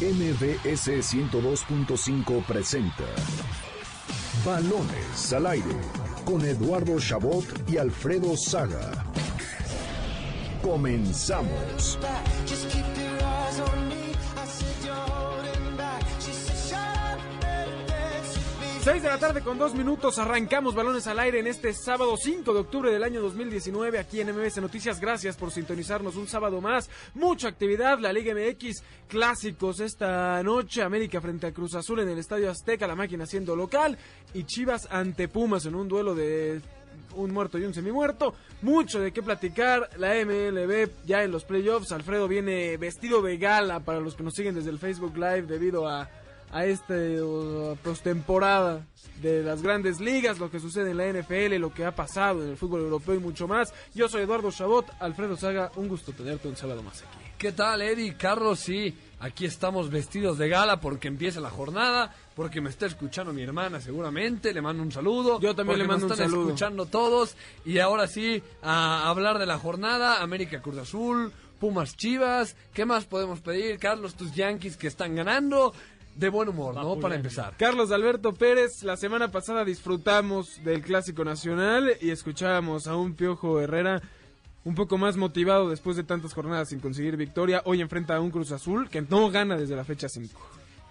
MBS 102.5 presenta Balones al aire con Eduardo Chabot y Alfredo Saga. Comenzamos. 6 de la tarde con dos minutos, arrancamos balones al aire en este sábado 5 de octubre del año 2019 aquí en MBS Noticias. Gracias por sintonizarnos un sábado más. Mucha actividad, la Liga MX, clásicos esta noche, América frente a Cruz Azul en el Estadio Azteca, la máquina siendo local y Chivas ante Pumas en un duelo de un muerto y un semimuerto. Mucho de qué platicar. La MLB ya en los playoffs. Alfredo viene vestido de gala para los que nos siguen desde el Facebook Live debido a a esta postemporada de las grandes ligas, lo que sucede en la NFL, lo que ha pasado en el fútbol europeo y mucho más. Yo soy Eduardo Chabot, Alfredo Saga, un gusto tenerte un sábado más aquí. ¿Qué tal, Eddie? Carlos, sí, aquí estamos vestidos de gala porque empieza la jornada, porque me está escuchando mi hermana seguramente, le mando un saludo. Yo también le mando un están saludo. escuchando todos y ahora sí, a hablar de la jornada, América Cruz Azul, Pumas Chivas, ¿qué más podemos pedir? Carlos, tus Yankees que están ganando de buen humor, ¿no? Para empezar. Carlos Alberto Pérez, la semana pasada disfrutamos del Clásico Nacional y escuchábamos a un Piojo Herrera un poco más motivado después de tantas jornadas sin conseguir victoria. Hoy enfrenta a un Cruz Azul que no gana desde la fecha 5.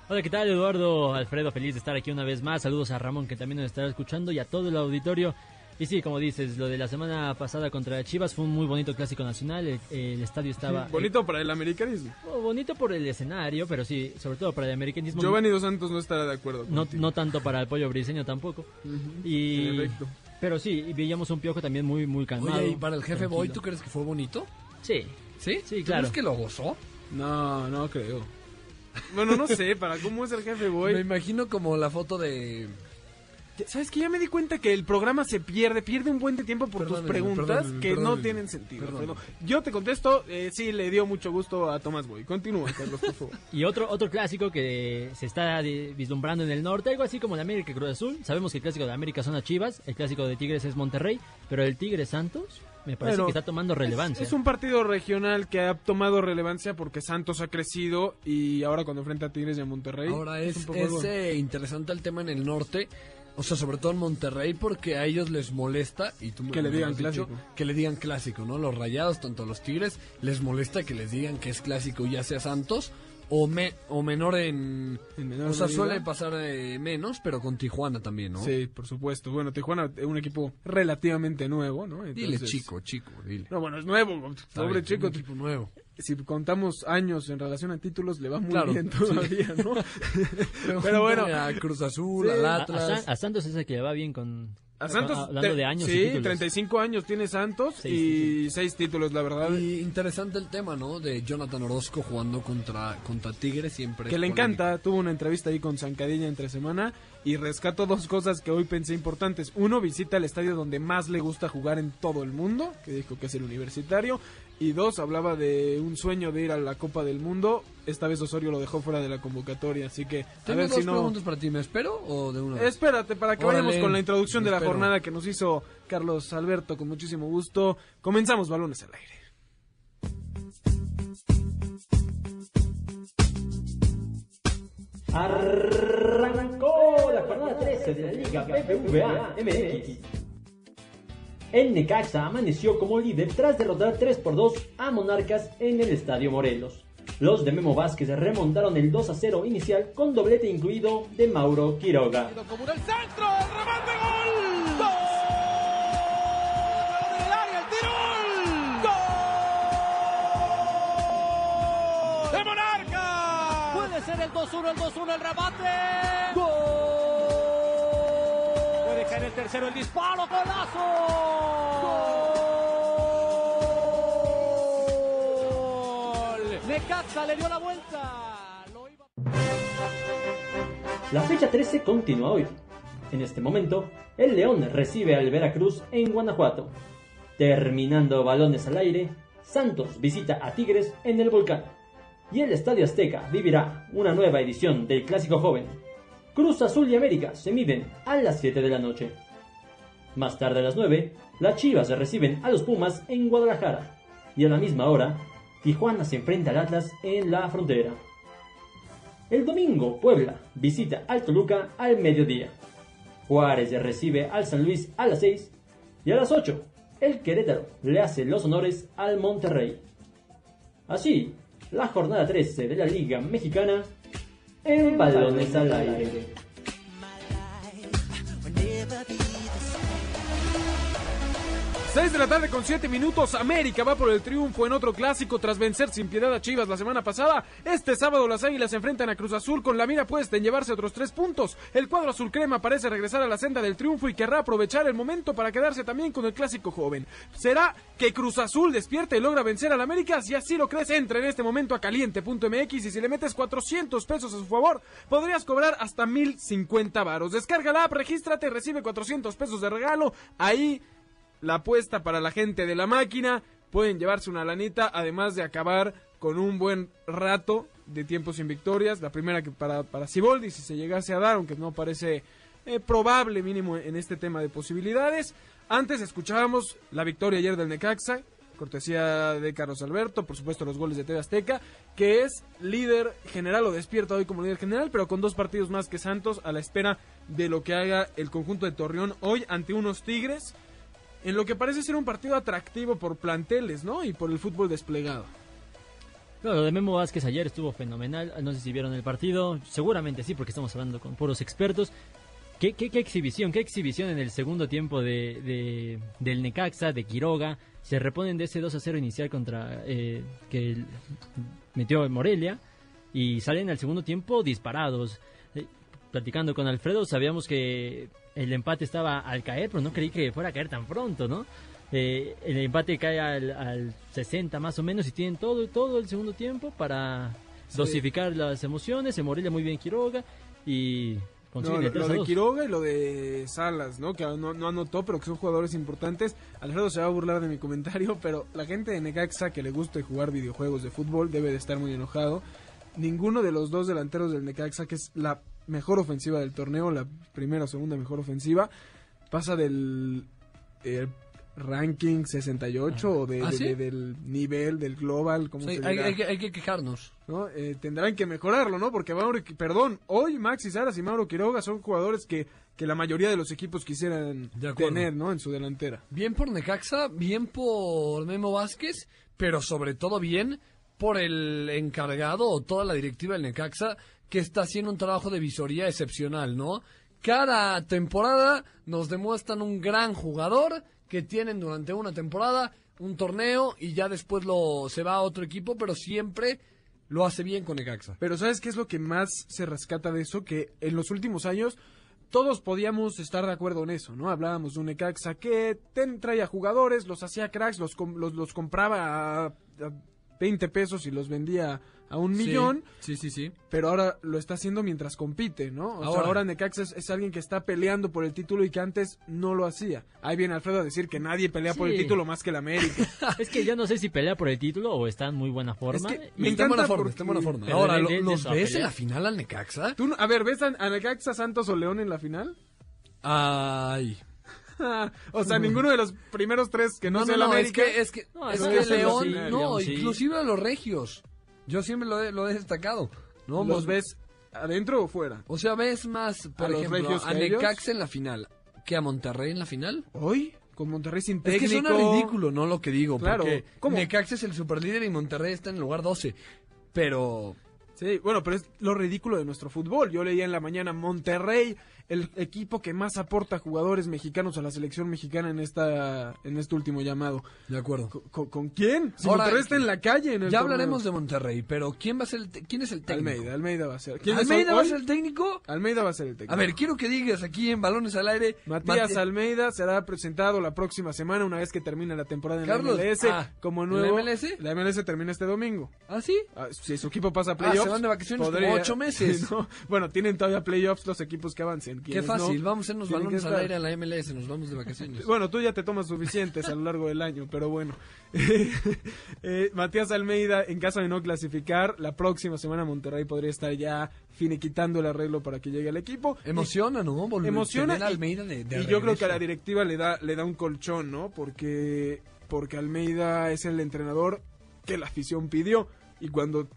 Hola, ¿qué tal Eduardo? Alfredo, feliz de estar aquí una vez más. Saludos a Ramón que también nos estará escuchando y a todo el auditorio. Y sí, como dices, lo de la semana pasada contra Chivas fue un muy bonito clásico nacional. El, estadio estaba. bonito para el americanismo. Bonito por el escenario, pero sí, sobre todo para el americanismo. Giovanni Dos Santos no estará de acuerdo. No, no tanto para el pollo briseño tampoco. Y. Pero sí, veíamos un piojo también muy, muy calmado. Oye, ¿y para el jefe Boy tú crees que fue bonito? Sí. ¿Sí? Sí, claro. ¿Crees que lo gozó? No, no creo. Bueno, no sé, para cómo es el jefe Boy. Me imagino como la foto de ¿Sabes que Ya me di cuenta que el programa se pierde, pierde un buen de tiempo por tus preguntas que no tienen sentido. Yo te contesto, eh, sí, le dio mucho gusto a Tomás Boy. Continúa, Carlos, por favor. y otro, otro clásico que se está vislumbrando en el norte, algo así como el América Cruz Azul. Sabemos que el clásico de América son a Chivas, el clásico de Tigres es Monterrey, pero el Tigre Santos me parece que está tomando relevancia. Es, un partido regional que ha tomado relevancia porque Santos ha crecido y ahora cuando enfrenta a Tigres y a Monterrey. Ahora es, es, eh, interesante el tema en el norte o sea, sobre todo en Monterrey, porque a ellos les molesta, y tú que le digan clásico. que le digan clásico, ¿no? Los rayados, tanto los tigres, les molesta que les digan que es clásico, ya sea Santos o, me, o menor en... o sea, suele pasar eh, menos, pero con Tijuana también, ¿no? Sí, por supuesto. Bueno, Tijuana es un equipo relativamente nuevo, ¿no? dile chico, chico, dile. No, bueno, es nuevo, pobre chico. Un equipo nuevo si contamos años en relación a títulos, le va muy bien todavía, ¿no? Pero, bueno. A Cruz Azul, al Atlas. A, Santos es el que le va bien con. A Santos, hablando de años. Sí, 35 años tiene Santos y 6 títulos, la verdad. Y interesante el tema, ¿no? De Jonathan Orozco jugando contra, contra Tigres siempre. Que le encanta, tuvo una entrevista ahí con Zancadilla entre semana y rescato dos cosas que hoy pensé importantes. Uno, visita el estadio donde más le gusta jugar en todo el mundo, que dijo que es el universitario. Y dos, hablaba de un sueño de ir a la Copa del Mundo. Esta vez Osorio lo dejó fuera de la convocatoria, así que a ver dos si no. preguntas para ti, ¿me espero o de una Espérate, para que vayamos con la introducción de la jornada que nos hizo Carlos Alberto con muchísimo gusto. Comenzamos balones al aire. 13 de la Liga BBVA MX. El Necaxa amaneció como líder tras derrotar 3 por 2 a Monarcas en el Estadio Morelos. Los de Memo Vázquez remontaron el 2 a 0 inicial con doblete incluido de Mauro Quiroga. ¡Gol! ¡De Monarcas! Puede ser el 2-1, el 2-1, el remate. ¡Gol! Tercero el disparo, golazo. ¡Gol! Necaxa le dio la vuelta. La fecha 13 continúa hoy. En este momento, el León recibe al Veracruz en Guanajuato. Terminando balones al aire, Santos visita a Tigres en el Volcán. Y el Estadio Azteca vivirá una nueva edición del Clásico Joven Cruz Azul y América se miden a las 7 de la noche. Más tarde a las 9, las Chivas reciben a los Pumas en Guadalajara. Y a la misma hora, Tijuana se enfrenta al Atlas en la frontera. El domingo, Puebla visita al Toluca al mediodía. Juárez recibe al San Luis a las 6 y a las 8 el Querétaro le hace los honores al Monterrey. Así, la jornada 13 de la Liga Mexicana en balones al aire. 6 de la tarde con 7 minutos. América va por el triunfo en otro clásico tras vencer sin piedad a Chivas la semana pasada. Este sábado las Águilas se enfrentan a Cruz Azul con la mira puesta en llevarse otros 3 puntos. El cuadro azul crema parece regresar a la senda del triunfo y querrá aprovechar el momento para quedarse también con el clásico joven. ¿Será que Cruz Azul despierte y logra vencer al América? Si así lo crees, entra en este momento a caliente.mx y si le metes 400 pesos a su favor, podrías cobrar hasta 1050 varos. Descarga la app, regístrate recibe 400 pesos de regalo. Ahí la apuesta para la gente de la máquina. Pueden llevarse una lanita, además de acabar con un buen rato de tiempo sin victorias. La primera que para, para Ciboldi, si se llegase a dar, aunque no parece eh, probable mínimo en este tema de posibilidades. Antes escuchábamos la victoria ayer del Necaxa, cortesía de Carlos Alberto, por supuesto los goles de TV Azteca, que es líder general o despierta hoy como líder general, pero con dos partidos más que Santos a la espera de lo que haga el conjunto de Torreón hoy ante unos Tigres en lo que parece ser un partido atractivo por planteles, ¿no? Y por el fútbol desplegado. lo de Memo Vázquez ayer estuvo fenomenal. No sé si vieron el partido. Seguramente sí, porque estamos hablando con puros expertos. ¿Qué, qué, exhibición? ¿Qué exhibición en el segundo tiempo de, del Necaxa, de Quiroga? Se reponen de ese 2 a 0 inicial contra eh, que metió Morelia y salen al segundo tiempo disparados. Eh, platicando con Alfredo, sabíamos que el empate estaba al caer, pero no creí que fuera a caer tan pronto, ¿no? Eh, el empate cae al, 60 más o menos y tienen todo, todo el segundo tiempo para dosificar las emociones. Se Morelia muy bien Quiroga y no, lo, de Quiroga y lo de Salas, ¿no? Que no, no, anotó, pero que son jugadores importantes. Alfredo se va a burlar de mi comentario, pero la gente de Necaxa que le gusta jugar videojuegos de fútbol debe de estar muy enojado. Ninguno de los dos delanteros del Necaxa, que es la mejor ofensiva del torneo, la primera o segunda mejor ofensiva, pasa del eh, ranking 68 o de, ¿Ah, del nivel del global, como hay, hay, que, quejarnos. ¿no? Eh, tendrán que mejorarlo, ¿no? Porque Mauro, perdón, hoy Maxi Saras y Mauro Quiroga son jugadores que, que la mayoría de los equipos quisieran tener, ¿no? En su delantera. Bien por Necaxa, bien por Memo Vázquez, pero sobre todo bien por el encargado o toda la directiva del Necaxa que está haciendo un trabajo de visoría excepcional, ¿no? Cada temporada nos demuestran un gran jugador que tienen durante una temporada un torneo y ya después lo se va a otro equipo, pero siempre lo hace bien con Necaxa. Pero ¿sabes qué es lo que más se rescata de eso? Que en los últimos años todos podíamos estar de acuerdo en eso, ¿no? Hablábamos de un Necaxa que traía jugadores, los hacía cracks, los, los, compraba a 20 pesos y los vendía a un millón. Sí, sí, sí. Pero ahora lo está haciendo mientras compite, ¿no? O ahora, sea, ahora Necaxa es, alguien que está peleando por el título y que antes no lo hacía. Ahí viene Alfredo a decir que nadie pelea por el título más que el América. es que yo no sé si pelea por el título o está en muy buena forma. me está en buena forma, está en buena forma. Ahora, ¿los ves en la final al Necaxa? a ver, ¿ves a, Necaxa, Santos o León en la final? Ay... o sea, ninguno de los primeros tres que no, sea no, Es que, es que, es que León, no, inclusive a los regios. Yo siempre lo he, lo he destacado. ¿no? ¿Los ves adentro o fuera? O sea, ves más, por a ejemplo, a Necaxa en la final que a Monterrey en la final. ¿Hoy? Con Monterrey sin técnico. Es que suena ridículo, ¿no? Lo que digo. Claro. Porque Necaxa es el superlíder y Monterrey está en el lugar 12. Pero... Sí, bueno, pero es lo ridículo de nuestro fútbol. Yo leía en la mañana Monterrey el equipo que más aporta jugadores mexicanos a la selección mexicana en esta en este último llamado. De acuerdo. ¿Con, quién? Si Monterrey está en la calle. En el ya hablaremos de Monterrey, pero ¿quién va a ser el quién es el técnico? Almeida, Almeida va a ser. ¿Almeida va a ser el técnico? Almeida va a ser el técnico. A ver, quiero que digas aquí en Balones al Aire. Matías Almeida será presentado la próxima semana una vez que termine la temporada en la MLS ah, como nuevo. ¿La MLS? La MLS termina este domingo. ¿Ah, sí? Ah, si su equipo pasa a playoffs. Ah, se van de vacaciones como ocho meses. Bueno, tienen todavía playoffs los equipos que avancen. Qué fácil, vamos vamos a hacernos balones al aire a la MLS, nos vamos de vacaciones. Bueno, tú ya te tomas suficientes a lo largo del año, pero bueno. Eh, Matías Almeida, en caso de no clasificar, la próxima semana Monterrey podría estar ya finiquitando el arreglo para que llegue al equipo. Emociona, ¿no? emociona. Almeida de, y yo creo que a la directiva le da, le da un colchón, ¿no? Porque, porque Almeida es el entrenador que la afición pidió. Y cuando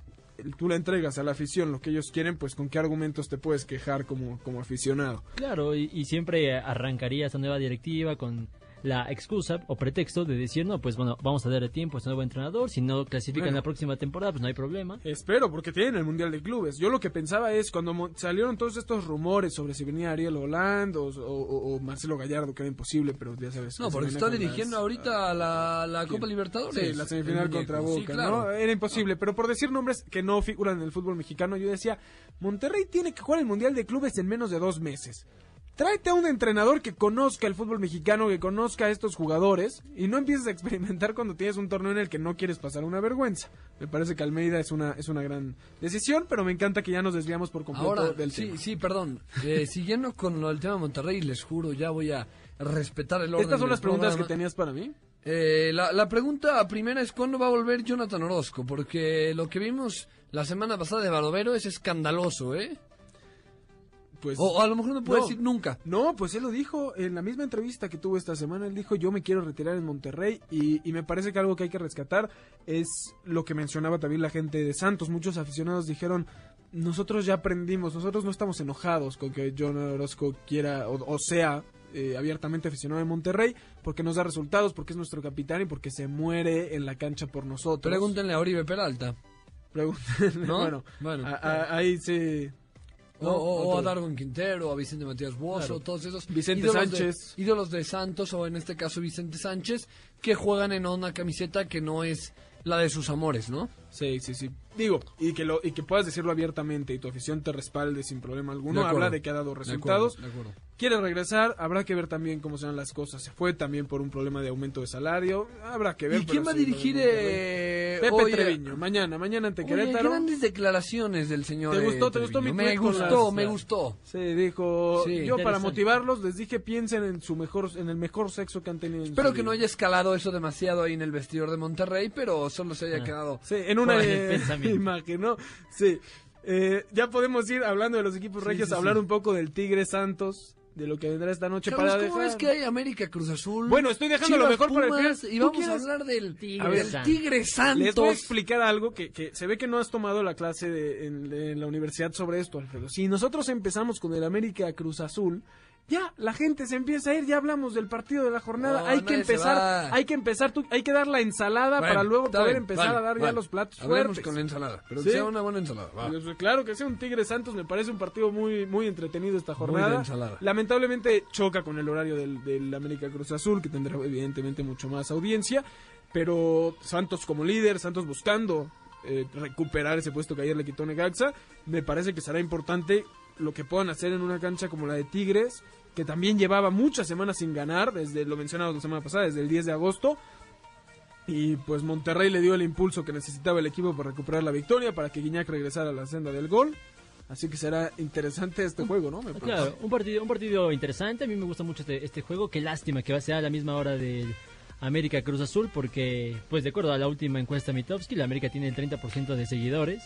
tú le entregas a la afición lo que ellos quieren, pues con qué argumentos te puedes quejar como, como aficionado. Claro, y, y siempre arrancaría esta nueva directiva con la excusa o pretexto de decir, no, pues bueno, vamos a darle tiempo a este nuevo entrenador, si no clasifican Bueno. la próxima temporada, pues no hay problema. Espero, porque tienen el Mundial de Clubes. Yo lo que pensaba es, cuando salieron todos estos rumores sobre si venía Ariel Holand o, o- o Marcelo Gallardo, que era imposible, pero ya sabes. No, porque está dirigiendo las- ahorita la, la ¿Quién? Copa Libertadores. Sí, la semifinal muñeco. contra Boca, Sí, claro. ¿no? Era imposible, pero por decir nombres que no figuran en el fútbol mexicano, yo decía, Monterrey tiene que jugar el Mundial de Clubes en menos de dos meses. Tráete a un entrenador que conozca el fútbol mexicano, que conozca a estos jugadores y no empieces a experimentar cuando tienes un torneo en el que no quieres pasar una vergüenza. Me parece que Almeida es una, es una gran decisión, pero me encanta que ya nos desviamos por completo Ahora, del sí, tema. sí, perdón. Eh, siguiendo con lo del tema de Monterrey, les juro, ya voy a respetar el orden. Estas son las preguntas que tenías para mí. Eh, la, la pregunta primera es cuándo va a volver Jonathan Orozco, porque lo que vimos la semana pasada de Barovero es escandaloso, ¿eh? Pues, O, o a lo mejor no puede No. decir nunca. No, pues él lo dijo en la misma entrevista que tuvo esta semana. Él dijo, yo me quiero retirar en Monterrey y, y me parece que algo que hay que rescatar es lo que mencionaba también la gente de Santos. Muchos aficionados dijeron, nosotros ya aprendimos, nosotros no estamos enojados con que John Orozco quiera o, o sea eh, abiertamente aficionado de Monterrey porque nos da resultados, porque es nuestro capitán y porque se muere en la cancha por nosotros. Pregúntenle a Oribe Peralta. Pregúntenle, ¿No? bueno, Bueno, a- a- ahí sí... O, No, o- o a. Darwin Quintero, a Vicente Matías Buoso, Claro. todos esos. Vicente ídolos Sánchez. De, ídolos de Santos, o en este caso Vicente Sánchez, que juegan en una camiseta que no es la de sus amores, ¿no? Sí, sí, sí. Digo, y que lo y que puedas decirlo abiertamente y tu afición te respalde sin problema alguno. De acuerdo. Habla de que ha dado De resultados. acuerdo, de acuerdo. Quiere regresar, habrá que ver también cómo serán las cosas. Se fue también por un problema de aumento de salario. Habrá que ver. ¿Y quién va a dirigir? Eh, Pepe eh, Treviño, mañana, mañana ante Oye, Querétaro. grandes declaraciones del señor. ¿Te eh, gustó? ¿Te gustó mi Me gustó, las- me gustó. Sí, dijo, Sí. yo para motivarlos les dije piensen en su mejor en el mejor sexo que han tenido. en Espero su que no vida". haya escalado eso demasiado ahí en el vestidor de Monterrey, pero solo se haya Ah. quedado. Sí, en una eh, imagen, ¿no? Sí. Eh, ya podemos ir hablando de los equipos Sí, regios, sí, hablar sí. un poco del Tigre Santos, de lo que vendrá esta noche Carlos, para ¿cómo dejar... ves que hay América Cruz Azul? Bueno, estoy dejando lo mejor para el Pumas, final. Y ¿Tú vamos a hablar del Tigre A ver, Santos. Tigre Santos. Les voy a explicar algo que, que se ve que no has tomado la clase de, en, en la universidad sobre esto, Alfredo. Si nosotros empezamos con el América Cruz Azul, ya la gente se empieza a ir, ya hablamos del partido de la jornada, No, hay que empezar, hay que empezar, tú- hay que dar la ensalada Bueno, para luego poder bien, empezar vale, a dar ya los platos fuertes. con la ensalada, pero Sí. que sea una buena ensalada. va. Pues, claro que sea un Tigre Santos, me parece un partido muy muy entretenido esta jornada. ensalada. Lamentablemente choca con el horario del, del América Cruz Azul, que tendrá evidentemente mucho más audiencia, pero Santos como líder, Santos buscando eh, recuperar ese puesto que ayer le quitó Necaxa, me parece que será importante lo que puedan hacer en una cancha como la de Tigres, que también llevaba muchas semanas sin ganar, desde lo mencionado la semana pasada, desde el 10 de agosto. Y pues Monterrey le dio el impulso que necesitaba el equipo para recuperar la victoria, para que Guiñac regresara a la senda del gol. Así que será interesante este juego, ¿no? Me. Claro, un partido, un partido interesante. A mí me gusta mucho este, este juego. Qué lástima que va a ser a la misma hora del América Cruz Azul, porque, pues, de acuerdo a la última encuesta Mitowski, la América tiene el 30% de seguidores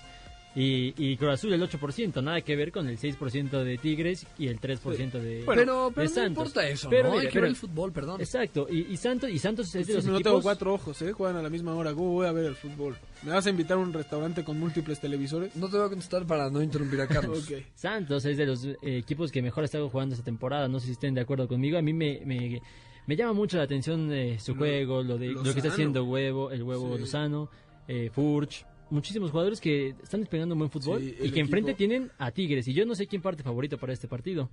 y, y Cruz Azul el 8%. Nada que ver con el 6% de Tigres y el 3% de, Bueno, pero pero de no Santos. importa eso, Pero ¿no? mira, Hay que pero- ver el fútbol, perdón. Exacto, y, y Santos, y Santos es de Sí, los no equipos... tengo cuatro ojos, ¿eh? Juegan a la misma hora. ¿Cómo voy a ver el fútbol? ¿Me vas a invitar a un restaurante con múltiples televisores? No te voy a contestar para no interrumpir a Carlos. Santos es de los eh, equipos que mejor ha estado jugando esta temporada. No sé si estén de acuerdo conmigo. A mí me, me, me llama mucho la atención eh, su Lo- juego, lo, de, lo que está haciendo Huevo, el Huevo Sí. Lozano, eh, Furch. Muchísimos jugadores que están despegando un buen fútbol Sí, y que enfrente tienen a Tigres. Y yo no sé quién parte favorito para este partido.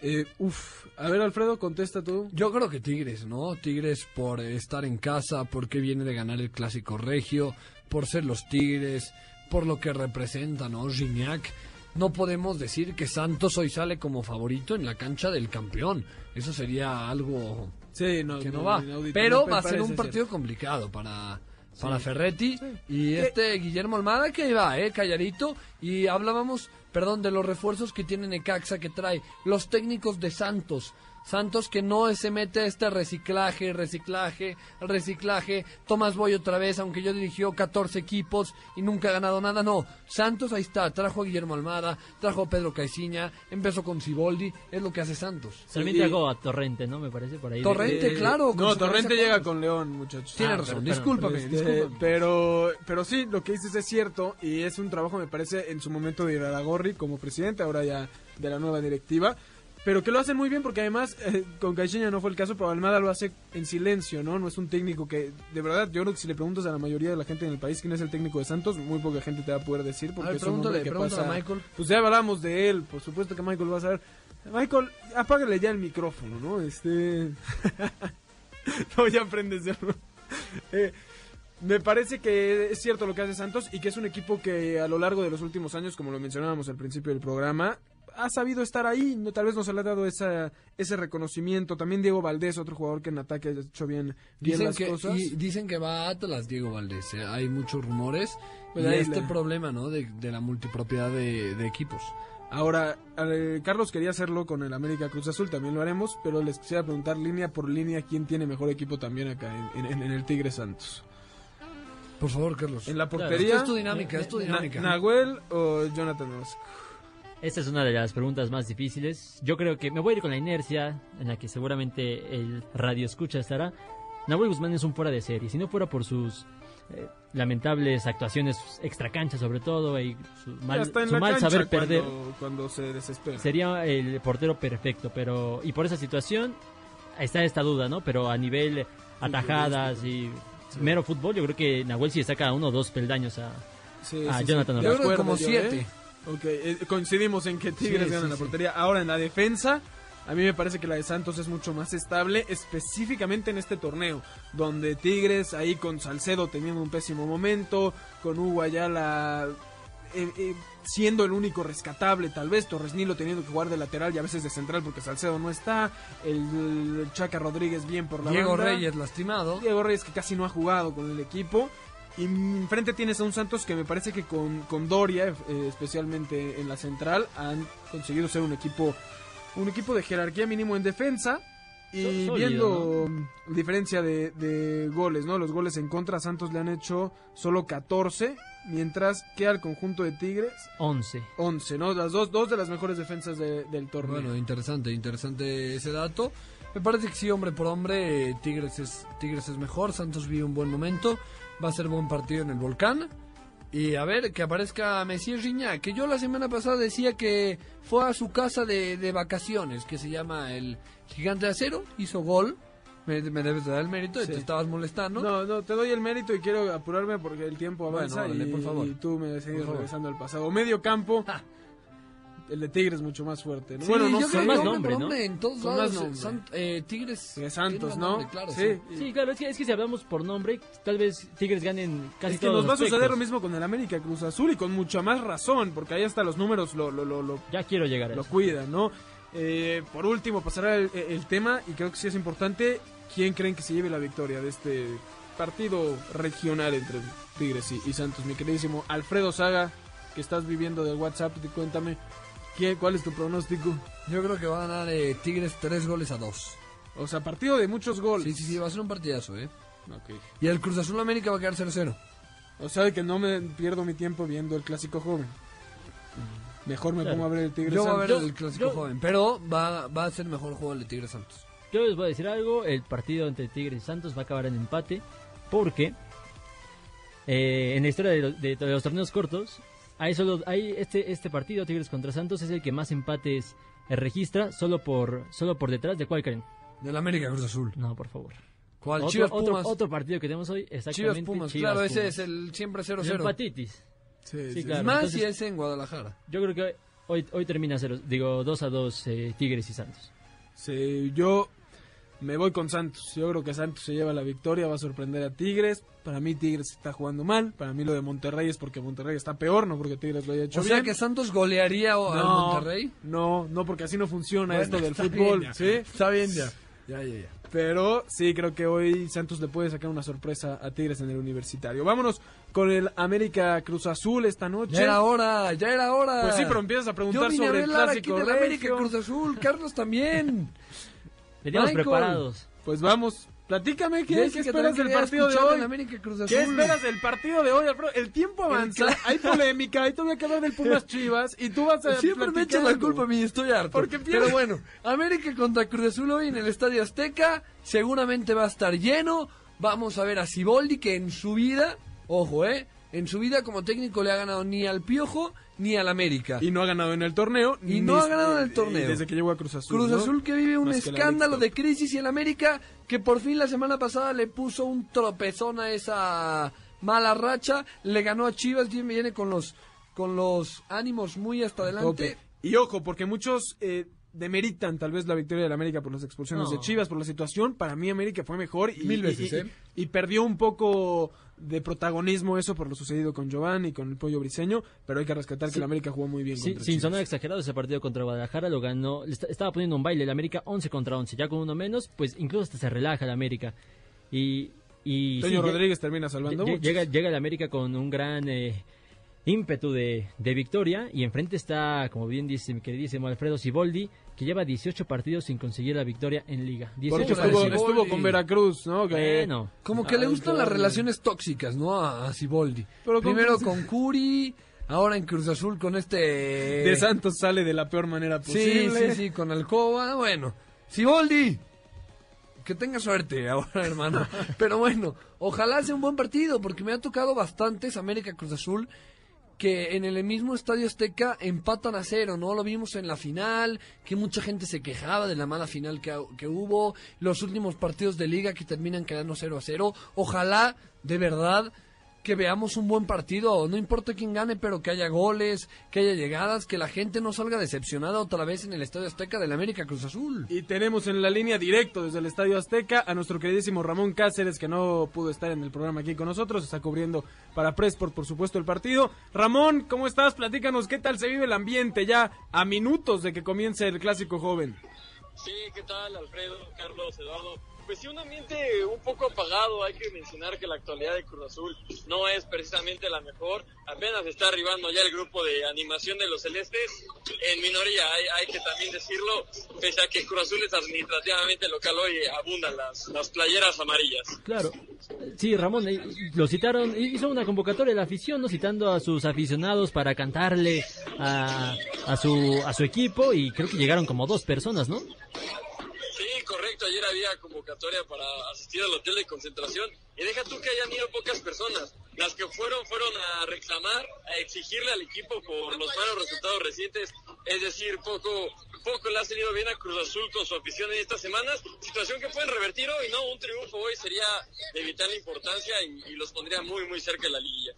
Eh, uf. A ver, Alfredo, contesta tú. Yo creo que Tigres, ¿no? Tigres por estar en casa, porque viene de ganar el clásico regio, por ser los Tigres, por lo que representa, ¿no? Gignac. No podemos decir que Santos hoy sale como favorito en la cancha del campeón. Eso sería algo Sí, no, que no va. inaudito. Pero va a ser un partido cierto. complicado para, para Ferretti. Y Eh, este Guillermo Almada que va, ¿eh? Calladito. Y hablábamos, perdón, de los refuerzos que tiene Necaxa, que trae los técnicos de Santos. Santos que no se mete a este reciclaje, reciclaje, reciclaje. Tomás Boy otra vez, aunque yo dirigió 14 equipos y nunca ha ganado nada. No, Santos ahí está. Trajo a Guillermo Almada, trajo a Pedro Caiciña, empezó con Ciboldi. Es lo que hace Santos. También trajo a Torrente, ¿no? Me parece por ahí. Torrente, claro. No, Torrente llega con León, muchachos. Tiene Ah, razón, pero- discúlpame, este, discúlpame. Pero, pero sí, lo que dices es cierto y es un trabajo, me parece, en su momento de Iraragorri como presidente, ahora ya de la nueva directiva. Pero que lo hacen muy bien porque además eh, con Caixinha no fue el caso, pero Almada lo hace en silencio, ¿no? No es un técnico que, de verdad, yo creo que si le preguntas a la mayoría de la gente en el país quién es el técnico de Santos, muy poca gente te va a poder decir porque A ver, es un que pasa- a Michael. Pues ya hablamos de él, por supuesto que Michael va a saber. Michael, apágale ya el micrófono, ¿no? Este... no, ya aprendes ya. Eh, me parece que es cierto lo que hace Santos y que es un equipo que a lo largo de los últimos años, como lo mencionábamos al principio del programa, ha sabido estar ahí. No, tal vez nos le ha dado esa, ese reconocimiento. También Diego Valdés, otro jugador que en ataque ha hecho bien, bien Dicen las que, cosas. y dicen que va a Atlas Diego Valdés. eh, Hay muchos rumores. Pues y este le- problema, ¿no? De, de la multipropiedad de, de equipos. Ahora, eh, Carlos quería hacerlo con el América Cruz Azul, también lo haremos, pero les quisiera preguntar línea por línea quién tiene mejor equipo también acá en, en- en el Tigre Santos. Por favor, Carlos. En la portería, es tu dinámica, es tu Na- dinámica. Nahuel o Jonathan Orozco. Esta es una de las preguntas más difíciles. Yo creo que me voy a ir con la inercia, en la que seguramente el radio escucha estará. Nahuel Guzmán es un fuera de serie. Si no fuera por sus eh, lamentables actuaciones extracancha, sobre todo, y su mal, su mal saber cuando- perder, Cuando se desespera. sería el portero perfecto. pero Y por esa situación está esta duda, ¿no? Pero a nivel atajadas y mero fútbol, yo creo que Nahuel sí saca uno o dos peldaños a, Sí, sí, Jonathan sí. Yo creo que como yo, siete. ¿eh? Ok, eh, coincidimos en que Tigres Sí, gana sí, la sí. portería. Ahora en la defensa, a mí me parece que la de Santos es mucho más estable, específicamente en este torneo, donde Tigres ahí con Salcedo teniendo un pésimo momento, con Hugo Ayala eh, eh, siendo el único rescatable, tal vez Torres Nilo teniendo que jugar de lateral y a veces de central porque Salcedo no está, el, el Chaca Rodríguez bien por la Diego banda. Reyes lastimado. Diego Reyes que casi no ha jugado con el equipo. Y enfrente tienes a un Santos que me parece que con, con Doria, eh, especialmente en la central, han conseguido ser un equipo un equipo de jerarquía mínimo en defensa. Y Sólido, viendo mm, diferencia de, de goles, ¿no? Los goles en contra Santos le han hecho solo 14, mientras que al conjunto de Tigres 11. 11, ¿no? Las dos, dos de las mejores defensas de- del torneo. Bueno, interesante, interesante ese dato. Me parece que sí, hombre por hombre, Tigres es, Tigres es mejor, Santos vive un buen momento, va a ser buen partido en el Volcán. Y a ver, que aparezca Messi Riña, que yo la semana pasada decía que fue a su casa de, de vacaciones, que se llama el Gigante de Acero, hizo gol, me, me debes de dar el mérito, y Sí. te estabas molestando. No, no, te doy el mérito y quiero apurarme porque el tiempo avanza Bueno, órale, y, por favor. y tú me sigues regresando al pasado. Medio campo, el de Tigres mucho más fuerte. ¿no? Sí, bueno, no yo sé. creo más hombre nombre, ¿no? en todos Con lados, más nombre. San- eh, Tigres De Santos, ¿no? nombre, claro, sí. Sí, claro, es que, es que si hablamos por nombre, tal vez Tigres ganen casi Es que todos nos va a suceder lo mismo con el América Cruz Azul y con mucha más razón, porque ahí hasta los números lo, lo, lo, lo, Ya quiero llegar a lo eso. cuidan, ¿no? Eh, por último, pasará el, el tema, y creo que sí es importante, ¿quién creen que se lleve la victoria de este partido regional entre Tigres y, y Santos? Mi queridísimo Alfredo Saga, que estás viviendo del WhatsApp, te- cuéntame, ¿qué, ¿cuál es tu pronóstico? Yo creo que va a ganar eh, Tigres tres goles a dos. O sea, partido de muchos goles. Sí, sí, sí, va a ser un partidazo, ¿eh? Ok. Y el Cruz Azul América va a quedar 0-0. O sea, que no me pierdo mi tiempo viendo el clásico joven. Mejor me Claro. pongo a ver el Tigres Yo voy a ver Santos. el clásico yo- joven, pero va, va a ser mejor juego el de Tigres Santos. Yo les voy a decir algo, el partido entre Tigres y Santos va a acabar en empate porque eh, en la historia de, lo- de- de los torneos cortos hay solo hay este este partido Tigres contra Santos es el que más empates eh, registra solo por solo por detrás de cuál creen. Del América Cruz Azul. No, por favor. ¿Cuál? Otro, Chivas Pumas. otro partido que tenemos hoy Chivas exactamente Pumas, Chivas claro, ese Pumas. es el siempre Es 0-0. empatitis. Sí, Sí, sí. claro. Más entonces- si es en Guadalajara. Yo creo que hoy hoy termina cero, digo 2 a 2 eh, Tigres y Santos. Sí, yo me voy con Santos. Yo creo que Santos se lleva la victoria, va a sorprender a Tigres. Para mí Tigres está jugando mal. Para mí lo de Monterrey es porque Monterrey está peor, no porque Tigres lo haya hecho O sea que Santos golearía o- al no, Monterrey. No, no, porque así no funciona Bueno, esto del fútbol. bien. ¿sí? Está bien ya. Ya, ya, ya. Pero sí, creo que hoy Santos le puede sacar una sorpresa a Tigres en el universitario. Vámonos con el América Cruz Azul esta noche. Ya era hora, ya era hora. Pues sí, pero empiezas a Yo preguntar a sobre el aquí clásico del América. Cruz Azul, Carlos también. Veníamos Michael. preparados. Pues vamos, platícame, ¿qué, qué esperas del partido de hoy? América Cruz ¿Qué Azul. esperas del partido de hoy, Alfredo? El tiempo avanza, hay polémica, hay todavía que hablar del Pumas Chivas y tú vas a Siempre me echan la culpa a mí, estoy harto. Porque Pero bueno, América contra Cruz Azul hoy en el Estadio Azteca. Seguramente va a estar lleno. Vamos a ver a Siboldi que en su vida, ojo, eh, en su vida como técnico le ha ganado ni al Piojo ni al América. Y no ha ganado en el torneo. Y no ha ganado en el y torneo. Desde que llegó a Cruz Azul. Cruz ¿no? Azul que vive un Más escándalo de crisis y el América que por fin la semana pasada le puso un tropezón a esa mala racha, le ganó a Chivas y viene con los con los ánimos muy hasta adelante. Y ojo, porque muchos eh, demeritan tal vez la victoria del América por las expulsiones No. de Chivas, por la situación. Para mí América fue mejor y, Mil veces, y- ¿eh? y perdió un poco de protagonismo eso por lo sucedido con Giovanni, con el pollo briseño, pero hay que rescatar que el América jugó muy bien Sí, contra sin sonar exagerado, ese partido contra Guadalajara lo ganó. estaba poniendo un baile el América 11 contra 11. Ya con uno menos, pues incluso hasta se relaja el América. Y. y Toño sí, lle- Rodríguez termina salvando llega, llega el América con un gran eh, ímpetu de, de victoria. Y enfrente está, como bien dice mi queridísimo Alfredo Siboldi, que lleva 18 partidos sin conseguir la victoria en Liga. 18 Porque Pobre estuvo, estuvo con Veracruz, ¿no? Que- Bueno, Como que le gustan las relaciones tóxicas, ¿no? A, Siboldi. Primero con Curi, ahora en Cruz Azul con este... De Santos sale de la peor manera Sí, posible. sí, sí, con Alcoba. Bueno, Siboldi, que tenga suerte ahora, hermano. Pero bueno, ojalá sea un buen partido, porque me ha tocado bastantes América Cruz Azul que en el mismo Estadio Azteca empatan a cero, ¿no? Lo vimos en la final, que mucha gente se quejaba de la mala final que, que hubo, los últimos partidos de liga que terminan quedando 0 a 0. Ojalá, de verdad, que veamos un buen partido, no importa quién gane, pero que haya goles, que haya llegadas, que la gente no salga decepcionada otra vez en el Estadio Azteca del América Cruz Azul. Y tenemos en la línea directo desde el Estadio Azteca a nuestro queridísimo Ramón Cáceres, que no pudo estar en el programa aquí con nosotros, está cubriendo para Presport, por supuesto, el partido. Ramón, ¿cómo estás? Platícanos, ¿qué tal se vive el ambiente ya a minutos de que comience el clásico joven? Sí, ¿qué tal, Alfredo, Carlos, Eduardo? Pues sí, un ambiente un poco apagado. Hay que mencionar que la actualidad de Cruz Azul no es precisamente la mejor. Apenas está arribando ya el grupo de animación de los celestes. En minoría, hay, hay que también decirlo, pese a que Cruz Azul es administrativamente local hoy, abundan las, las playeras amarillas. Claro. Sí, Ramón, eh, lo citaron, hizo una convocatoria de la afición, ¿no? Citando a sus aficionados para cantarle a, a, su, a su equipo y creo que llegaron como dos personas, ¿no? Sí, correcto. Ayer había convocatoria para asistir al hotel de concentración. Y deja tú que hayan ido pocas personas. Las que fueron fueron a reclamar, a exigirle al equipo por los malos resultados recientes. Es decir, poco, poco le ha salido bien a Cruz Azul con su afición en estas semanas. Situación que pueden revertir hoy, ¿no? Un triunfo hoy sería de vital importancia y, los pondría muy, muy cerca de la liguilla.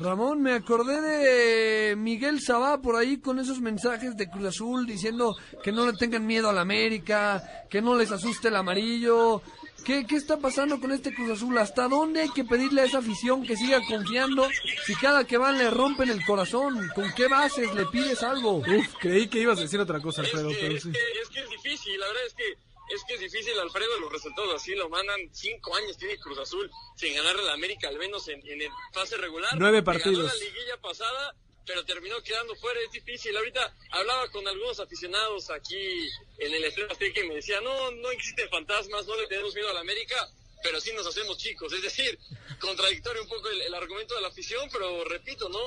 Ramón, me acordé de Miguel Sabá por ahí con esos mensajes de Cruz Azul diciendo que no le tengan miedo al América, que no les asuste el amarillo. ¿Qué, ¿Qué está pasando con este Cruz Azul? ¿Hasta dónde hay que pedirle a esa afición que siga confiando si cada que van le rompen el corazón? ¿Con qué bases le pides algo? Uf, creí que ibas a decir otra cosa, Es Alfredo, que, pero es, sí. que, es que es difícil, la verdad es que es que es difícil, Alfredo, los resultados así lo mandan. Cinco años tiene Cruz Azul sin ganarle a la América, al menos en, en el fase regular. Nueve partidos. Ganó la liguilla pasada, pero terminó quedando fuera, es difícil. Ahorita hablaba con algunos aficionados aquí en el Estadio Azteca y me decía, no, no existen fantasmas, no le tenemos miedo a la América, pero sí nos hacemos chicos. Es decir, contradictorio un poco el, el argumento de la afición, pero repito, ¿no?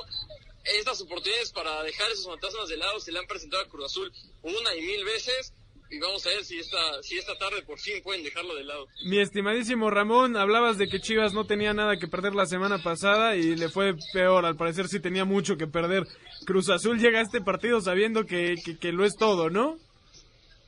Estas oportunidades para dejar esos fantasmas de lado se le han presentado a Cruz Azul una y mil veces y vamos a ver si esta, si esta tarde por fin pueden dejarlo de lado. Mi estimadísimo Ramón, hablabas de que Chivas no tenía nada que perder la semana pasada y le fue peor, al parecer sí tenía mucho que perder. Cruz Azul llega a este partido sabiendo que, que, que lo es todo, ¿no?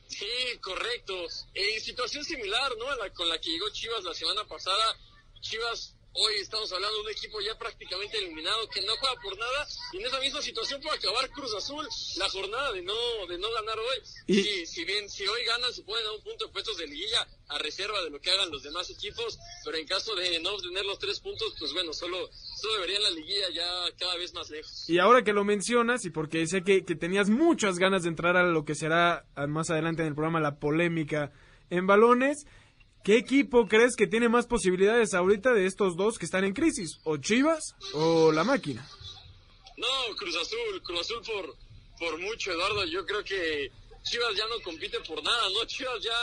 Sí, correcto. En situación similar, ¿no? A la con la que llegó Chivas la semana pasada. Chivas, hoy estamos hablando de un equipo ya prácticamente eliminado que no juega por nada. Y en esa misma situación puede acabar Cruz Azul la jornada de no, de no ganar hoy. Y- Sí, si bien, si hoy ganan, se pueden a un punto de puestos de liguilla a reserva de lo que hagan los demás equipos. Pero en caso de no obtener los tres puntos, pues bueno, solo, solo verían la liguilla ya cada vez más lejos. Y ahora que lo mencionas, y porque sé que, que tenías muchas ganas de entrar a lo que será más adelante en el programa la polémica en balones, ¿qué equipo crees que tiene más posibilidades ahorita de estos dos que están en crisis? ¿O Chivas o la máquina? No, Cruz Azul, Cruz Azul por, por mucho, Eduardo. Yo creo que Chivas ya no compite por nada, ¿no? Chivas ya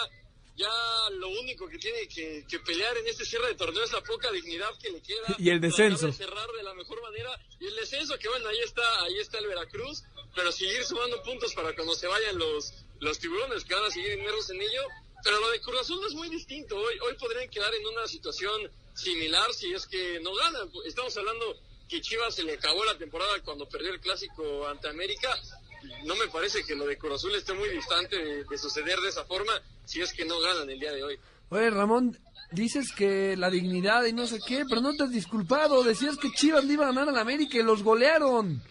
ya lo único que tiene que, que, pelear en este cierre de torneo es la poca dignidad que le queda. Y el descenso. De cerrar de la mejor manera. Y el descenso, que bueno, ahí está, ahí está el Veracruz, pero seguir sumando puntos para cuando se vayan los, los tiburones que van a seguir inmersos en ello. Pero lo de Cruz Azul no es muy distinto. Hoy, hoy podrían quedar en una situación similar si es que no ganan. Estamos hablando que Chivas se le acabó la temporada cuando perdió el clásico ante América. No me parece que lo de Cruz Azul esté muy distante de, suceder de esa forma si es que no ganan el día de hoy. Oye, Ramón, dices que la dignidad y no sé qué, pero no te has disculpado. Decías que Chivas le iba a ganar al América y los golearon.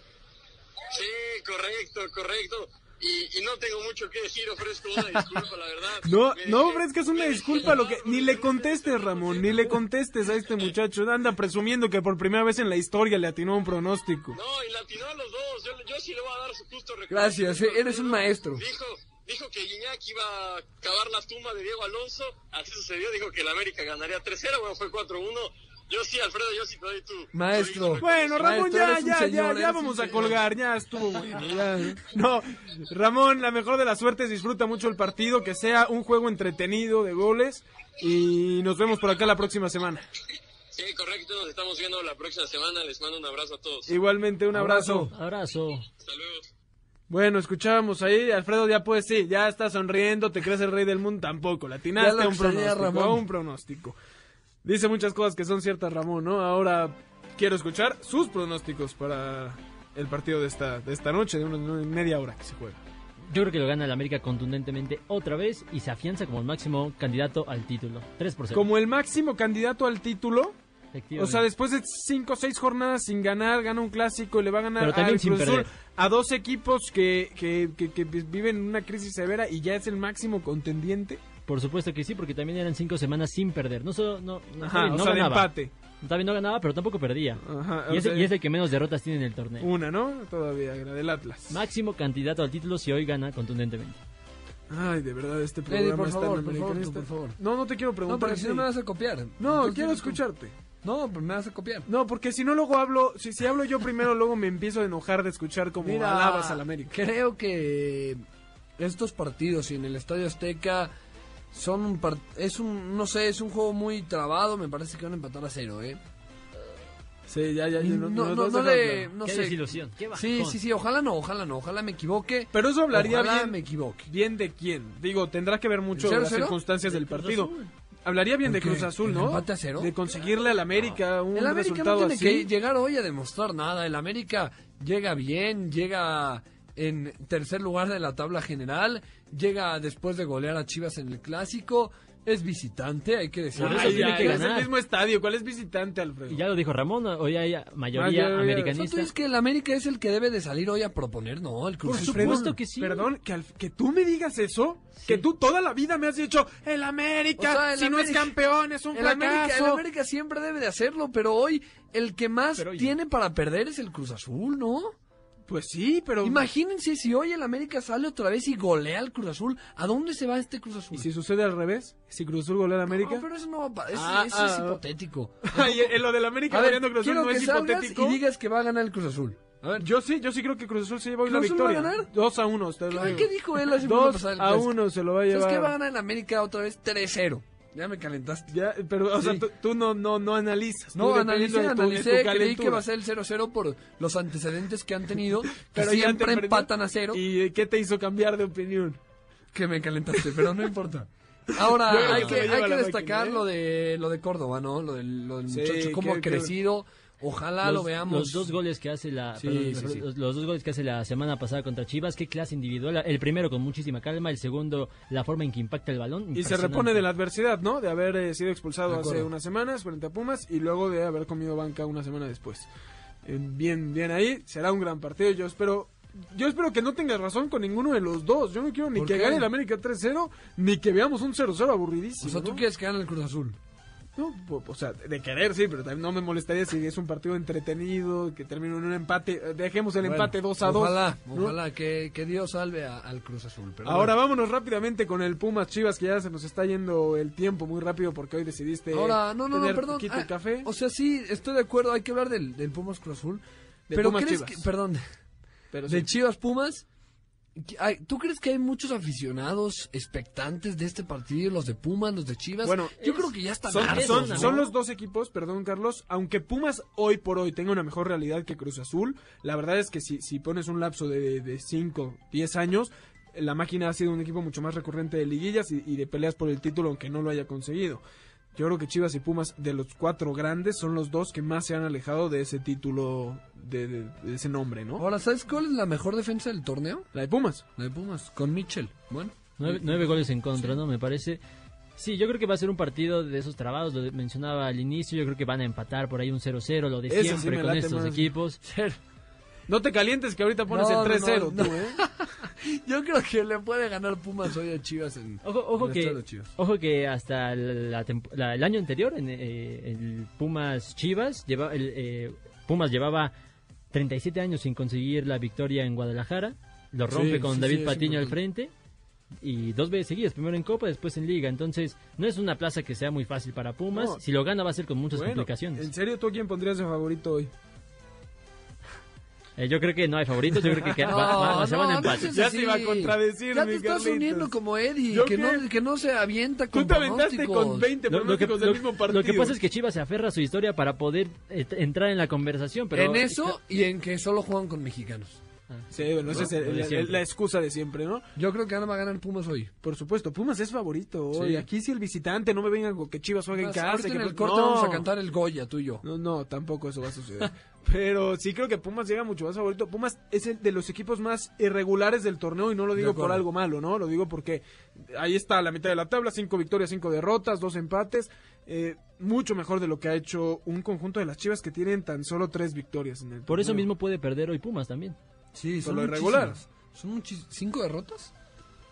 Sí, correcto, correcto. Y, no tengo mucho que decir, ofrezco una disculpa, la verdad. No, no ofrezcas una disculpa, lo que ni le contestes, Ramón, ni le contestes a este muchacho. Anda presumiendo que por primera vez en la historia le atinó un pronóstico. No, y le atinó a los dos. Yo, sí le voy a dar su justo Gracias, eh, eres un maestro. Dijo, dijo que Guiñac iba a cavar la tumba de Diego Alonso. Así sucedió, dijo que el América ganaría 3-0, bueno, fue 4-1. Yo sí, Alfredo, yo sí te doy tu... Maestro. Bueno, Ramón, ya, ya, ya, ya vamos a colgar, ya estuvo bueno. Ya. No, Ramón, la mejor de las suertes, disfruta mucho el partido, que sea un juego entretenido de goles y nos vemos por acá la próxima semana. Sí, correcto, nos estamos viendo la próxima semana, les mando un abrazo a todos. Igualmente, un abrazo. Abrazo. Saludos. Bueno, escuchábamos ahí, Alfredo ya pues sí, ya está sonriendo, te crees el rey del mundo, tampoco, latinaste a un pronóstico, a un pronóstico. Dice muchas cosas que son ciertas Ramón, ¿no? Ahora quiero escuchar sus pronósticos para el partido de esta, de esta noche, de una, media hora que se juega. Yo creo que lo gana el América contundentemente otra vez y se afianza como el máximo candidato al título. 3 por 0. Como el máximo candidato al título. O sea, después de 5 o 6 jornadas sin ganar, gana un clásico y le va a ganar a dos equipos que, que, que viven una crisis severa y ya es el máximo contendiente. Por supuesto que sí, porque también eran cinco semanas sin perder. No solo no, no, Ajá, no ganaba. empate. También no ganaba, pero tampoco perdía. Ajá, y, es, el que menos derrotas tiene en el torneo. Una, ¿no? Todavía, la del Atlas. Máximo candidato al título si hoy gana contundentemente. Ay, de verdad, este programa por está favor, por favor, por favor. No, no te quiero preguntar. No, porque si no me vas a copiar. No, quiero escucharte. No, pero me vas a copiar. No, porque si no luego hablo, si, si hablo yo primero, luego me empiezo a enojar de escuchar como Mira, alabas al América. Creo que estos partidos y en el Estadio Azteca son un es un no sé es un juego muy trabado me parece que van a empatar a cero eh sí ya ya, no, no, no, no, le, no qué sé. desilusión qué sí sí sí ojalá no ojalá no ojalá me equivoque. Pero eso hablaría ojalá bien me equivoque. bien de quién. Digo tendrá que ver mucho las circunstancias del partido. Hablaría bien de Cruz Azul, ¿no? Empate a cero? De conseguirle al América un el América resultado no tiene así. que llegar hoy a demostrar nada. El América llega bien, llega en tercer lugar de la tabla general, llega después de golear a Chivas en el clásico, es visitante, hay que decirlo. tiene que Es el mismo estadio, ¿cuál es visitante, Alfredo? Y ya lo dijo Ramón, hoy hay mayoría, americanista. ¿Tú que el América es el que debe de salir hoy a proponer? No, el Cruz Por supuesto que sí. Perdón, que, que tú me digas eso, que tú toda la vida me has dicho, el América, si no es campeón, es un el América, el América siempre debe de hacerlo, pero hoy el que más tiene para perder es el Cruz Azul, ¿no? Pues sí, pero. Imagínense si hoy el América sale otra vez y golea al Cruz Azul. ¿A dónde se va este Cruz Azul? ¿Y si sucede al revés? ¿Si Cruz Azul golea al América? No, pero eso no va a ah, eso es ah. hipotético. y lo del América goleando Cruz Azul no es hipotético. Y digas que va a ganar el Cruz Azul. A ver, yo sí, yo sí creo que Cruz Azul se lleva hoy la victoria. va a ganar? 2 a 1. ¿Qué, ¿Qué dijo él hace 2 a 1 se lo va a llevar. Es que va a ganar el América otra vez 3-0. Ya me calentaste. Ya, pero, o sea, tú, no, no, no analizas. No, analicé, analicé, creí que va a ser el 0-0 por los antecedentes que han tenido, pero siempre empatan a cero. ¿Y qué te hizo cambiar de opinión? Que me calentaste, pero no importa. Ahora, hay que, hay que destacar ¿eh? lo de lo de Córdoba, ¿no? Lo del, lo del muchacho, cómo ha crecido. Ojalá lo veamos. Los dos goles que hace la Los, dos goles que hace la semana pasada contra Chivas, qué clase individual. El primero con muchísima calma, el segundo la forma en que impacta el balón. Y se repone de la adversidad, ¿no? De haber eh, sido expulsado hace unas semanas frente a Pumas y luego de haber comido banca una semana después. Eh, bien, bien ahí, será un gran partido. Yo espero yo espero que no tengas razón con ninguno de los dos. Yo no quiero ni que gane el América 3-0, ni que veamos un 0-0 aburridísimo. O sea, tú quieres que gane el Cruz Azul. No, o sea, de querer sí, pero también no me molestaría si es un partido entretenido, que termine en un empate. Dejemos el empate 2 a 2. Ojalá, ojalá que, que, Dios salve al Cruz Azul. Ahora vámonos rápidamente con el Pumas Chivas, que ya se nos está yendo el tiempo muy rápido porque hoy decidiste. Ahora, no, no, no, perdón. Ah, café. O sea, sí, estoy de acuerdo, hay que hablar del, del Pumas Cruz Azul. pero crees que, perdón, pero de Chivas Pumas, ¿Tú crees que hay muchos aficionados expectantes de este partido? Los de Pumas, los de Chivas. Bueno, yo creo que ya están Son, hartos, son- ¿no? son los dos equipos, perdón Carlos, aunque Pumas hoy por hoy tenga una mejor realidad que Cruz Azul, la verdad es que si, si pones un lapso de 5, 10 años, la máquina ha sido un equipo mucho más recurrente de liguillas y, y de peleas por el título, aunque no lo haya conseguido. Yo creo que Chivas y Pumas, de los cuatro grandes, son los dos que más se han alejado de ese título, de, de- de ese nombre, ¿no? Ahora, ¿sabes cuál es la mejor defensa del torneo? La de Pumas. La de Pumas, con Mitchell. Bueno. Nueve, nueve goles en contra, ¿no? Me parece. Sí, yo creo que va a ser un partido de esos trabados, lo mencionaba al inicio, yo creo que van a empatar por ahí un 0-0, lo de Ese siempre con estos más. equipos. No te calientes que ahorita pones No, el no, 3-0, no, tú, no. ¿eh? Yo creo que le puede ganar Pumas hoy a Chivas en Ojo, ojo en el que, estadio de Chivas. ojo que hasta la el año anterior, en eh, el Pumas Chivas, lleva, el, eh, Pumas llevaba 37 años sin conseguir la victoria en Guadalajara. Lo rompe Sí, con sí, David sí, Patiño al frente. Y dos veces seguidas, primero en Copa, después en Liga. Entonces, no es una plaza que sea muy fácil para Pumas. No. Si lo gana, va a ser con muchas Bueno, complicaciones. ¿En serio tú a quién pondrías de favorito hoy? Eh, yo creo que no hay favoritos, yo creo que, que No, va- va- se van a no, empate. seas Ya te iba a contradecir, Ya te estás Carlitos. uniendo como Eddie, ¿Yo que no, que no se avienta con Tú te aventaste con 20 Lo, lo que, del lo- mismo partido. lo que pasa es que Chivas se aferra a su historia para poder eh, entrar en la conversación. Pero En eso y en que solo juegan con mexicanos. Sí, bueno, esa es el- la, excusa de siempre, ¿no? Yo creo que ahora va a ganar Pumas hoy. Por supuesto, Pumas es favorito hoy. Sí. Aquí si el visitante, no me vengan con que Chivas juegue en casa. que en no- el corte no. vamos a cantar el Goya, tú y yo. No, no, tampoco eso va a suceder. Pero sí creo que Pumas llega mucho más favorito. Pumas es el de los equipos más irregulares del torneo y no lo digo por algo malo, ¿no? Lo digo porque ahí está a la mitad de la tabla, cinco victorias, cinco derrotas, dos empates. eh, mucho mejor de lo que ha hecho un conjunto de las Chivas que tienen tan solo tres victorias en el por eso mismo puede perder hoy Pumas también. Sí, son lo irregular. Son muchis- ¿Cinco derrotas?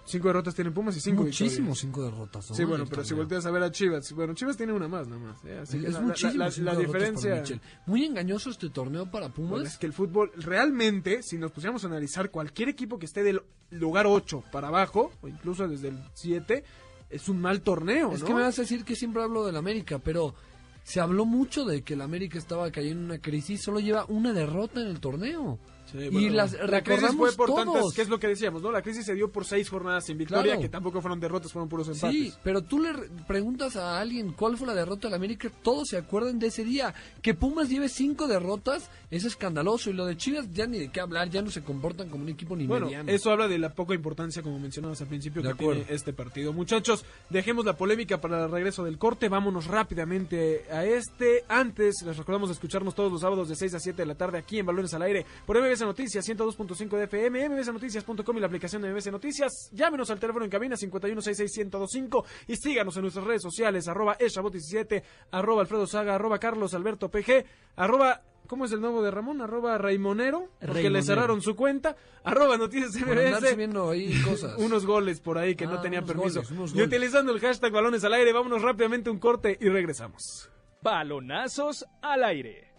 Cinco derrotas tienen Pumas y cinco Muchísimos cinco derrotas. Sí, bueno, pero si volteas a ver a Chivas, bueno, Chivas tiene una más nada más. ¿eh? Así Es, que es la- la- muchísimo. la- cinco la para diferencia... Muy engañoso este torneo para Pumas. Bueno, es que el fútbol, realmente, si nos pusiéramos a analizar cualquier equipo que esté del lugar 8 para abajo, o incluso desde el 7, es un mal torneo, Es ¿no? que me vas a decir que siempre hablo del América, pero se habló mucho de que el América estaba cayendo en una crisis, solo lleva una derrota en el torneo. Sí, y las la crisis fue recordamos por todos. tantas, que es lo que decíamos, ¿no? La crisis se dio por seis jornadas sin victoria, Claro. que tampoco fueron derrotas, fueron puros empates. Sí, pero tú le re- preguntas a alguien cuál fue la derrota del América, todos se acuerdan de ese día. Que Pumas lleve cinco derrotas es escandaloso y lo de Chivas ya ni de qué hablar, ya no se comportan como un equipo ni Bueno, mediano. eso habla de la poca importancia, como mencionabas al principio, De que acuerdo. tiene este partido. Muchachos, dejemos la polémica para el regreso del corte. Vámonos rápidamente a este. Antes, les recordamos escucharnos todos los sábados de 6 a 7 de la tarde aquí en Balones al Aire por MBS Noticias 102.5 de FM, mbsnoticias.com y la aplicación de MBS Noticias. Llámenos al teléfono en cabina 51661025 y síganos en nuestras redes sociales, arroba eshabot17, arroba alfredo saga, arroba carlos alberto pg, arroba... ¿Cómo es el nuevo de Ramón? Arroba Raimonero, porque le cerraron su cuenta. Arroba Noticias MBS subiendo ahí cosas. unos goles por ahí que no Ah, tenían unos permiso. goles, y utilizando el hashtag balones al aire, vámonos rápidamente a un corte y regresamos. Balonazos al aire.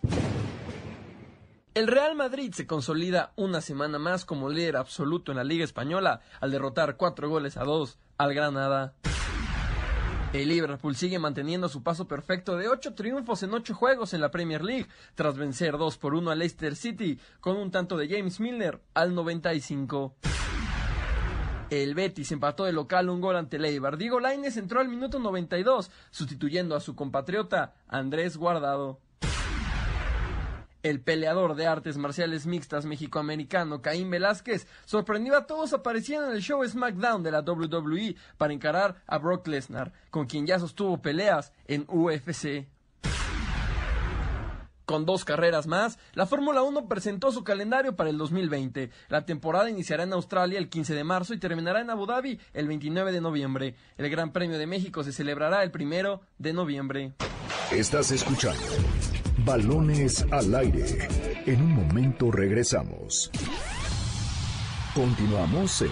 El Real Madrid se consolida una semana más como líder absoluto en la Liga Española al derrotar cuatro goles a dos al Granada. El Liverpool sigue manteniendo su paso perfecto de ocho triunfos en ocho juegos en la Premier League, tras vencer 2 por 1 a Leicester City con un tanto de James Milner al 95. El Betis empató de local un gol ante el Eibar. Diego Lainez entró al minuto 92, sustituyendo a su compatriota Andrés Guardado. El peleador de artes marciales mixtas mexicoamericano Caín Velázquez sorprendió a todos apareciendo en el show SmackDown de la WWE para encarar a Brock Lesnar, con quien ya sostuvo peleas en UFC. Con dos carreras más, la Fórmula 1 presentó su calendario para el 2020. La temporada iniciará en Australia el 15 de marzo y terminará en Abu Dhabi el 29 de noviembre. El Gran Premio de México se celebrará el primero de noviembre. Estás escuchando Balones al aire. En un momento regresamos. Continuamos en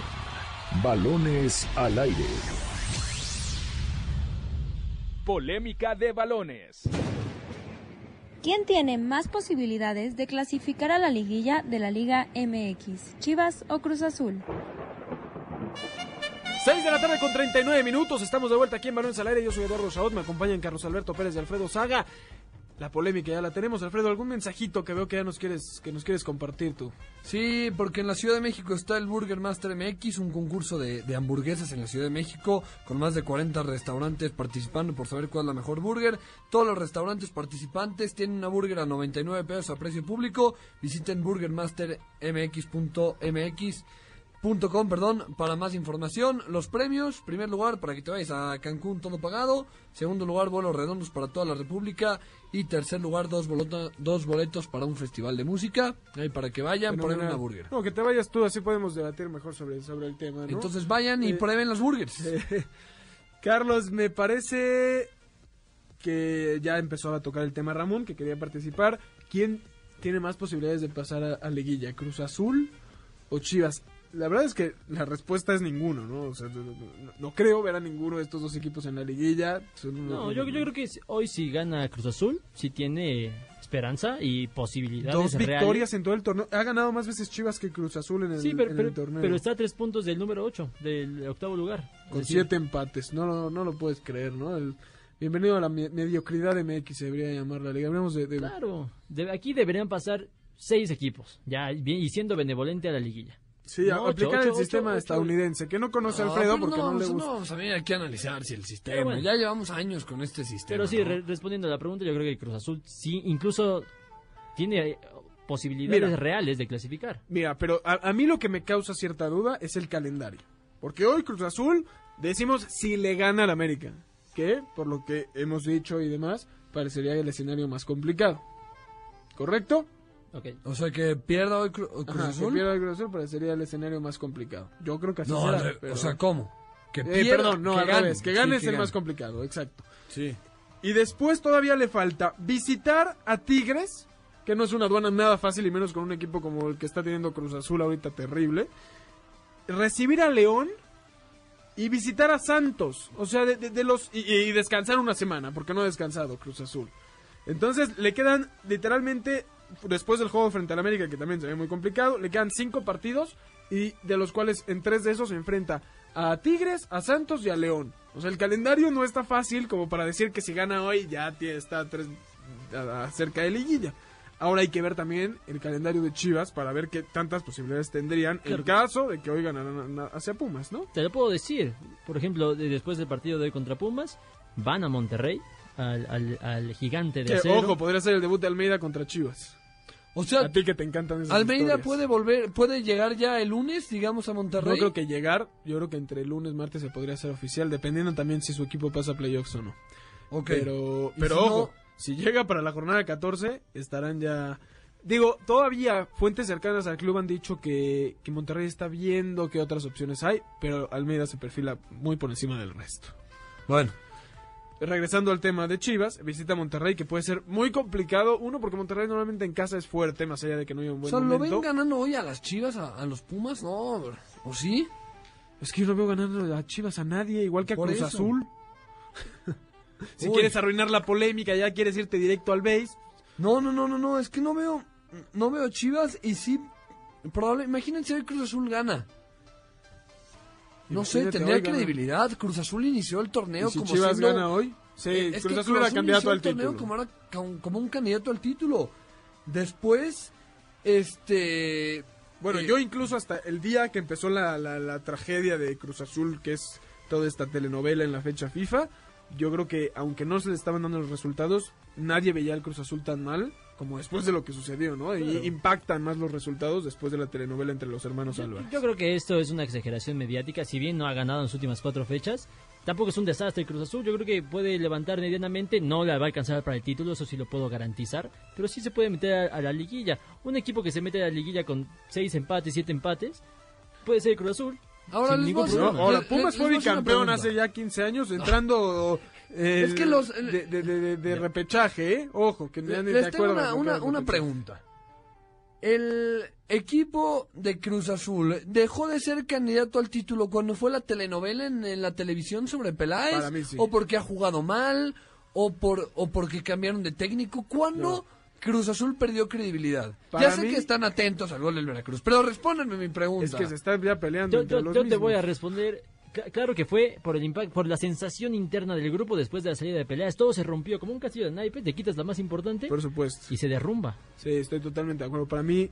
Balones al aire. Polémica de balones. ¿Quién tiene más posibilidades de clasificar a la liguilla de la Liga MX? ¿Chivas o Cruz Azul? 6 de la tarde con 39 minutos, estamos de vuelta aquí en Balones al Aire, yo soy Eduardo Chabot, me acompañan Carlos Alberto Pérez y Alfredo Saga. La polémica ya la tenemos. Alfredo, algún mensajito que veo que ya nos quieres, que nos quieres compartir tú. Sí, porque en la Ciudad de México está el Burger Master MX, un concurso de, de, hamburguesas en la Ciudad de México, con más de 40 restaurantes participando por saber cuál es la mejor burger. Todos los restaurantes participantes tienen una burger a 99 pesos a precio público. Visiten burgermastermx.mx Com, perdón, para más información. Los premios, primer lugar, para que te vayas a Cancún todo pagado. Segundo lugar, vuelos redondos para toda la República. Y tercer lugar, dos, dos boletos para un festival de música. Ahí para que vayan, prueben una burger. No, que te vayas tú, así podemos debatir mejor sobre, sobre el tema. ¿no? Entonces vayan y Eh, prueben las burgers. Carlos, me parece que ya empezó a tocar el tema Ramón, que quería participar. ¿Quién tiene más posibilidades de pasar a, a liguilla? ¿Cruz Azul o Chivas? La verdad es que la respuesta es ninguno, ¿no? O sea, no, no- no creo ver a ninguno de estos dos equipos en la liguilla. Son unos- No, yo, yo creo que si- hoy si gana Cruz Azul, sí tiene esperanza y posibilidades Dos reales. victorias en todo el torneo. Ha ganado más veces Chivas que Cruz Azul en el, Sí, pero, en pero, el torneo. pero está a tres puntos del número 8, del octavo lugar. Con decir, siete empates. No, lo- no lo puedes creer, ¿no? El- bienvenido a la me- mediocridad de MX, se debería llamar la liga. Hablamos de... de- Claro, de- aquí deberían pasar seis equipos, ya y siendo benevolente a la liguilla. Sí, No, ocho, aplicar ocho, el sistema ocho, estadounidense, que no conoce a No, Alfredo pero porque no, no, le no gusta. vamos a que analizar si el sistema. Bueno. Ya llevamos años con este sistema. Pero sí, ¿no? re- respondiendo a la pregunta, yo creo que Cruz Azul sí, incluso tiene eh, posibilidades Mira. reales de clasificar. Mira, pero a, a mí lo que me causa cierta duda es el calendario. Porque hoy Cruz Azul decimos si le gana al América. Que, por lo que hemos dicho y demás, parecería el escenario más complicado. ¿Correcto? O sea, que pierda hoy Cru- Cruz Ajá, Azul. Que pierda el Cruz Azul parecería el escenario más complicado. Yo creo que así No, será, al re- pero- o sea, ¿cómo? Que Eh, pierda, perdón, no, que al gane. revés. Que Sí, gane que es el gane. más complicado, exacto. Sí. Y después todavía le falta visitar a Tigres, que no es una aduana nada fácil y menos con un equipo como el que está teniendo Cruz Azul ahorita terrible. Recibir a León y visitar a Santos. O sea, de, de- de los y, y descansar una semana, porque no ha descansado Cruz Azul. Entonces le quedan literalmente, después del juego frente al América, que también se ve muy complicado, le quedan cinco partidos y de los cuales en tres de esos se enfrenta a Tigres, a Santos y a León. O sea, el calendario no está fácil como para decir que si gana hoy ya está tres, cerca de liguilla. Ahora hay que ver también el calendario de Chivas para ver qué tantas posibilidades tendrían en Claro. caso de que hoy ganaran hacia Pumas, ¿no? Te lo puedo decir. Por ejemplo, de- después del partido de hoy contra Pumas, van a Monterrey, al, al- al gigante de Que, acero. ojo, podría ser el debut de Almeida contra Chivas. O sea, A ti que te encantan esas Almeida historias. puede volver, puede llegar ya el lunes, digamos, a Monterrey. No creo que llegar, yo creo que entre lunes martes se podría hacer oficial, dependiendo también si su equipo pasa a playoffs o no. Ok. Pero, ¿Y pero si ojo, no? si llega para la jornada 14, estarán ya... Digo, todavía fuentes cercanas al club han dicho que, que Monterrey está viendo qué otras opciones hay, pero Almeida se perfila muy por encima del resto. Bueno, Regresando al tema de Chivas, visita Monterrey, que puede ser muy complicado. Uno, porque Monterrey normalmente en casa es fuerte, más allá de que no haya un o buen sea, ¿lo momento. ven ganando hoy a las Chivas, a, a los Pumas? No, ¿o sí? Es que yo no veo ganando a Chivas a nadie, igual que a Por Cruz eso. Azul. si Uy. quieres arruinar la polémica, ya quieres irte directo al base. No, no, no, no, no, es que no veo, no veo Chivas y sí, probable, imagínense hoy Cruz Azul gana. No sé, tendría credibilidad. Cruz Azul inició el torneo ¿Y si como Chivas siendo- gana hoy? Sí, Eh, es Cruz que Azul era candidato inició al el torneo título. Como, era- como un candidato al título. Después, este... Bueno, eh, yo incluso hasta el día que empezó la, la- la tragedia de Cruz Azul, que es toda esta telenovela en la fecha FIFA, yo creo que aunque no se le estaban dando los resultados, nadie veía al Cruz Azul tan mal como después de lo que sucedió, ¿no? Y impactan más los resultados después de la telenovela entre los hermanos Álvarez. Yo creo que esto es una exageración mediática. Si bien no ha ganado en las últimas cuatro fechas, tampoco es un desastre el Cruz Azul. Yo creo que puede levantar medianamente. No la va a alcanzar para el título, eso sí lo puedo garantizar. Pero sí se puede meter a, a la liguilla. Un equipo que se mete a la liguilla con seis empates, siete empates, puede ser el Cruz Azul. Ahora sin les ningún voy a hacer- No, problema. ahora Pumas fue bicampeón hace ya 15 años, entrando eh, Es que los- de, de- de- de- de repechaje, ¿eh? Ojo, que Les te tengo una, una, una pregunta. El equipo de Cruz Azul dejó de ser candidato al título cuando fue la telenovela en, en la televisión sobre Peláez Para mí sí. o porque ha jugado mal o por o porque cambiaron de técnico. ¿Cuándo Cruz Azul perdió credibilidad? Para ya sé mí- que están atentos al gol del Veracruz, pero respóndanme mi pregunta. Es que se está ya peleando Yo, entre yo- los yo te voy a responder claro que fue por el impacto, por la sensación interna del grupo después de la salida de peleas. Todo se rompió como un castillo de naipes, te quitas la más importante. Por supuesto. Y se derrumba. Sí, estoy totalmente de acuerdo. Para mí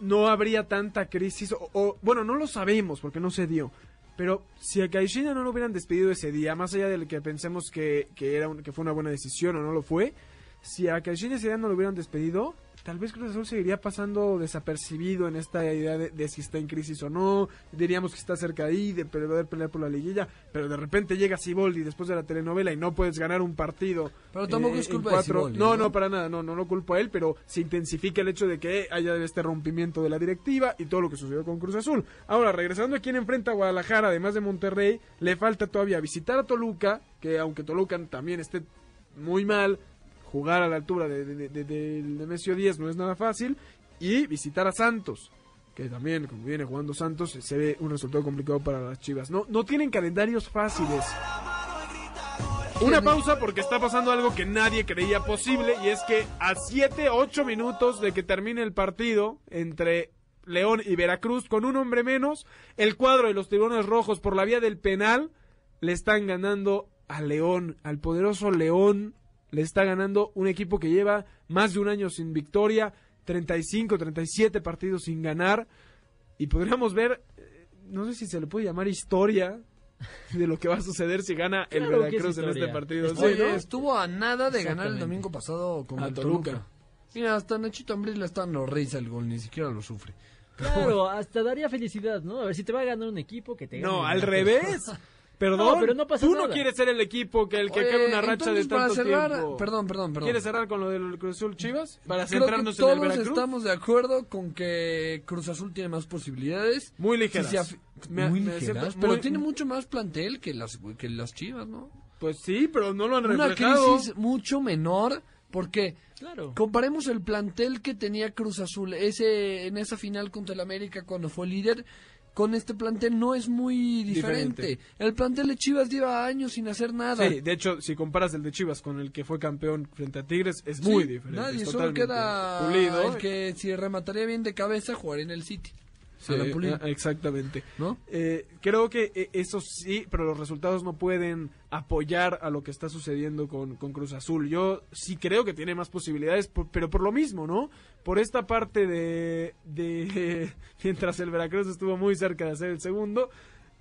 no, habría tanta crisis, o, bueno, no lo sabemos porque no se dio. Pero si a Caixinha no lo hubieran despedido ese día, más allá de que pensemos que, que, era que fue una buena decisión o no lo fue, si a Caixinha ese día no lo hubieran despedido, tal vez Cruz Azul seguiría pasando desapercibido en esta idea de, si está en crisis o no. Diríamos que está cerca ahí de poder pelear por la liguilla, pero de repente llega Siboldi después de la telenovela y no puedes ganar un partido. Pero tampoco eh, es culpa de Siboldi, no, no, para nada, no, no lo culpo a él, pero se intensifica el hecho de que haya este rompimiento de la directiva y todo lo que sucedió con Cruz Azul. Ahora, regresando a quien enfrenta a Guadalajara, además de Monterrey, le falta todavía visitar a Toluca, que aunque Toluca también esté muy mal, jugar a la altura de, de, de, de, 10 no es nada fácil. Y visitar a Santos, que también, como viene jugando Santos, se ve un resultado complicado para las Chivas. No, no tienen calendarios fáciles. Una pausa porque está pasando algo que nadie creía posible y es que a 7, 8 minutos de que termine el partido entre León y Veracruz con un hombre menos, el cuadro de los tiburones rojos por la vía del penal le están ganando a León, al poderoso León le está ganando un equipo que lleva más de un año sin victoria, 35, 37 partidos sin ganar. Y podríamos ver, eh, no sé si se le puede llamar historia de lo que va a suceder si gana el Veracruz en este partido. estuvo a nada de ganar el domingo pasado con Toluca. Mira, hasta Nachito Ambriz le está no risa el gol, ni siquiera lo sufre. Claro, hasta daría felicidad, ¿no? A ver si te va a ganar un equipo que te gane. No, al revés. Perdón, pero no pasa tú no quieres ser el equipo que el que quede una racha de tanto cerrar, tiempo. Perdón, perdón, perdón. ¿Quieres cerrar con lo del Cruz Azul Chivas? Para centrarnos en el Veracruz. Todos estamos de acuerdo con que Cruz Azul tiene más posibilidades. Muy ligeras. muy ligeras, pero tiene mucho más plantel que las que las Chivas, ¿no? Pues sí, pero no lo han reflejado. Una crisis mucho menor porque claro. comparemos el plantel que tenía Cruz Azul ese en esa final contra el América cuando fue líder con este plantel no es muy diferente. El plantel de Chivas lleva años sin hacer nada. Sí, de hecho, si comparas el de Chivas con el que fue campeón frente a Tigres, es muy diferente. Nadie, solo queda pulido. el que si remataría bien de cabeza, jugaría en el City. Eh, exactamente. ¿No? Eh, creo que eh, eso sí, pero los resultados no pueden apoyar a lo que está sucediendo con, Cruz Azul. Yo sí creo que tiene más posibilidades, pero por lo mismo, ¿no? Por esta parte de, de mientras el Veracruz estuvo muy cerca de hacer el segundo,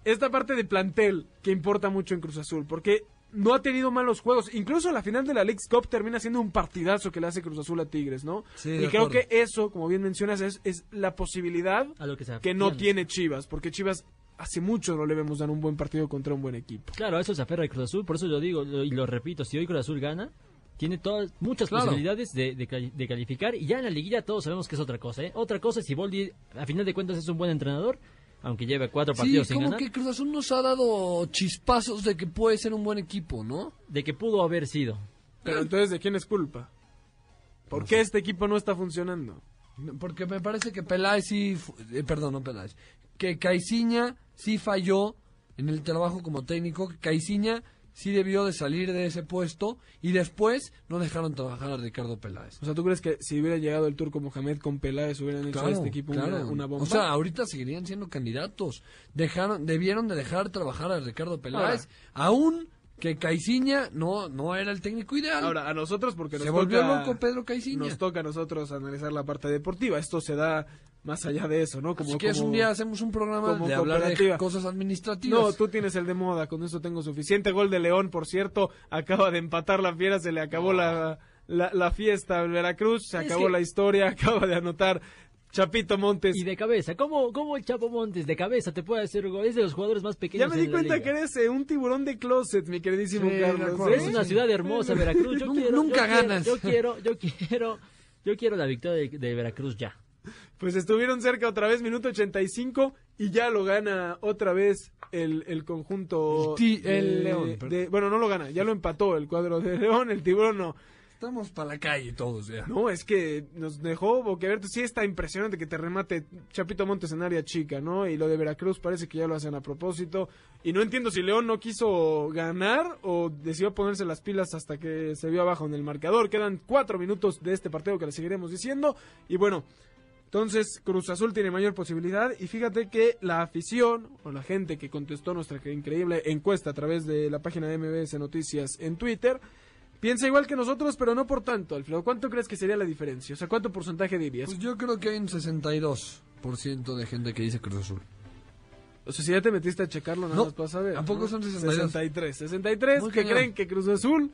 esta parte de plantel que importa mucho en Cruz Azul, porque no ha tenido malos juegos. Incluso la final de la League Cup termina siendo un partidazo que le hace Cruz Azul a Tigres, ¿no? y creo que eso, como bien mencionas, es, es la posibilidad que, no tiene Chivas, porque Chivas hace mucho no le vemos dar un buen partido contra un buen equipo. Claro, eso se aferra a Cruz Azul, por eso yo digo y lo repito, si hoy Cruz Azul gana, tiene todas muchas posibilidades de, de, calificar y ya en la liguilla todos sabemos que es otra cosa, ¿eh? Otra cosa es si Boldi a final de cuentas es un buen entrenador aunque lleve cuatro partidos sí, como que Cruz Azul nos ha dado chispazos de que puede ser un buen equipo, ¿no? De que pudo haber sido. Pero entonces, ¿de quién es culpa? ¿Por qué este equipo no está funcionando? Porque me parece que Peláez sí... Eh, perdón, no Peláez. Que Caiciña sí falló en el trabajo como técnico. Que Caiciña sí debió de salir de ese puesto y después no dejaron trabajar a Ricardo Peláez. O sea, ¿tú crees que si hubiera llegado el turco Mohamed con Peláez hubieran hecho a este equipo una, bomba? O sea, ahorita seguirían siendo candidatos. Dejaron, debieron de dejar trabajar a Ricardo Peláez, aún que Caiciña no, no era el técnico ideal. Ahora, a nosotros, porque nos se volvió loco Pedro Caiciña. Nos toca a nosotros analizar la parte deportiva. Esto se da más allá de eso, ¿no? Como, si quieres un día hacemos un programa de hablar de cosas administrativas. No, tú tienes el de moda, con eso tengo suficiente. Gol de León, por cierto, acaba de empatar la fiera, se le acabó la, la, fiesta al Veracruz, se acabó la historia, acaba de anotar Chapito Montes. Y de cabeza, ¿cómo, cómo el Chapo Montes de cabeza te puede hacer gol? Es de los jugadores más pequeños. Ya me di cuenta que eres eh, un tiburón de closet, mi queridísimo Carlos. Es una ciudad hermosa, Veracruz. Yo quiero, Nunca ganas. yo quiero, yo quiero, yo quiero la victoria de Veracruz ya. Pues estuvieron cerca otra vez, minuto 85, y ya lo gana otra vez el, el conjunto. El, León. bueno, no lo gana, ya lo empató el cuadro de León, el tiburón no. Estamos para la calle todos ya. No, es que nos dejó boquiabierto. Sí está impresionante que te remate Chapito Montes en área chica, ¿no? Y lo de Veracruz parece que ya lo hacen a propósito. Y no entiendo si León no quiso ganar o decidió ponerse las pilas hasta que se vio abajo en el marcador. Quedan cuatro minutos de este partido que le seguiremos diciendo. Y bueno, Entonces, Cruz Azul tiene mayor posibilidad y fíjate que la afición o la gente que contestó nuestra increíble encuesta a través de la página de MBS Noticias en Twitter, piensa igual que nosotros, pero no por tanto, Alfredo. ¿Cuánto crees que sería la diferencia? O sea, ¿cuánto porcentaje dirías? Pues yo creo que hay un 62% de gente que dice Cruz Azul. O sea, si ya te metiste a checarlo, nada No, más para ver. ¿a poco son 62? 63. 63 Muy que creen que Cruz Azul,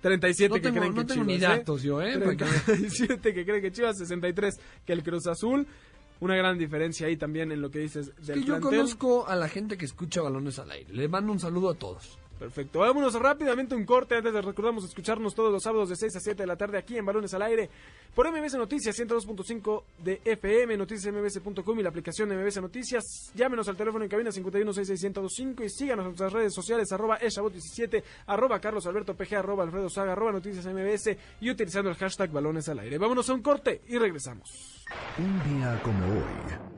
37 No que tengo- creen no que tengo Chivas. ni ¿eh? datos yo, ¿eh? Para que- 37 que creen que Chivas, 63 que el Cruz Azul. Una gran diferencia ahí también en lo que dices Es que yo plantel. conozco a la gente que escucha balones al aire. Le mando un saludo a todos. Perfecto. Vámonos rápidamente un corte. Antes de recordamos escucharnos todos los sábados de 6 a 7 de la tarde aquí en Balones al Aire por MBS Noticias 102.5 de FM, noticiasmbs.com y la aplicación MBS Noticias. Llámenos al teléfono en cabina 5166125 y síganos en nuestras redes sociales arroba eshabot17, arroba Carlos Alberto PG, arroba Alfredo Saga, arroba Noticias MBS y utilizando el hashtag Balones al Aire. Vámonos a un corte y regresamos. Un día como hoy.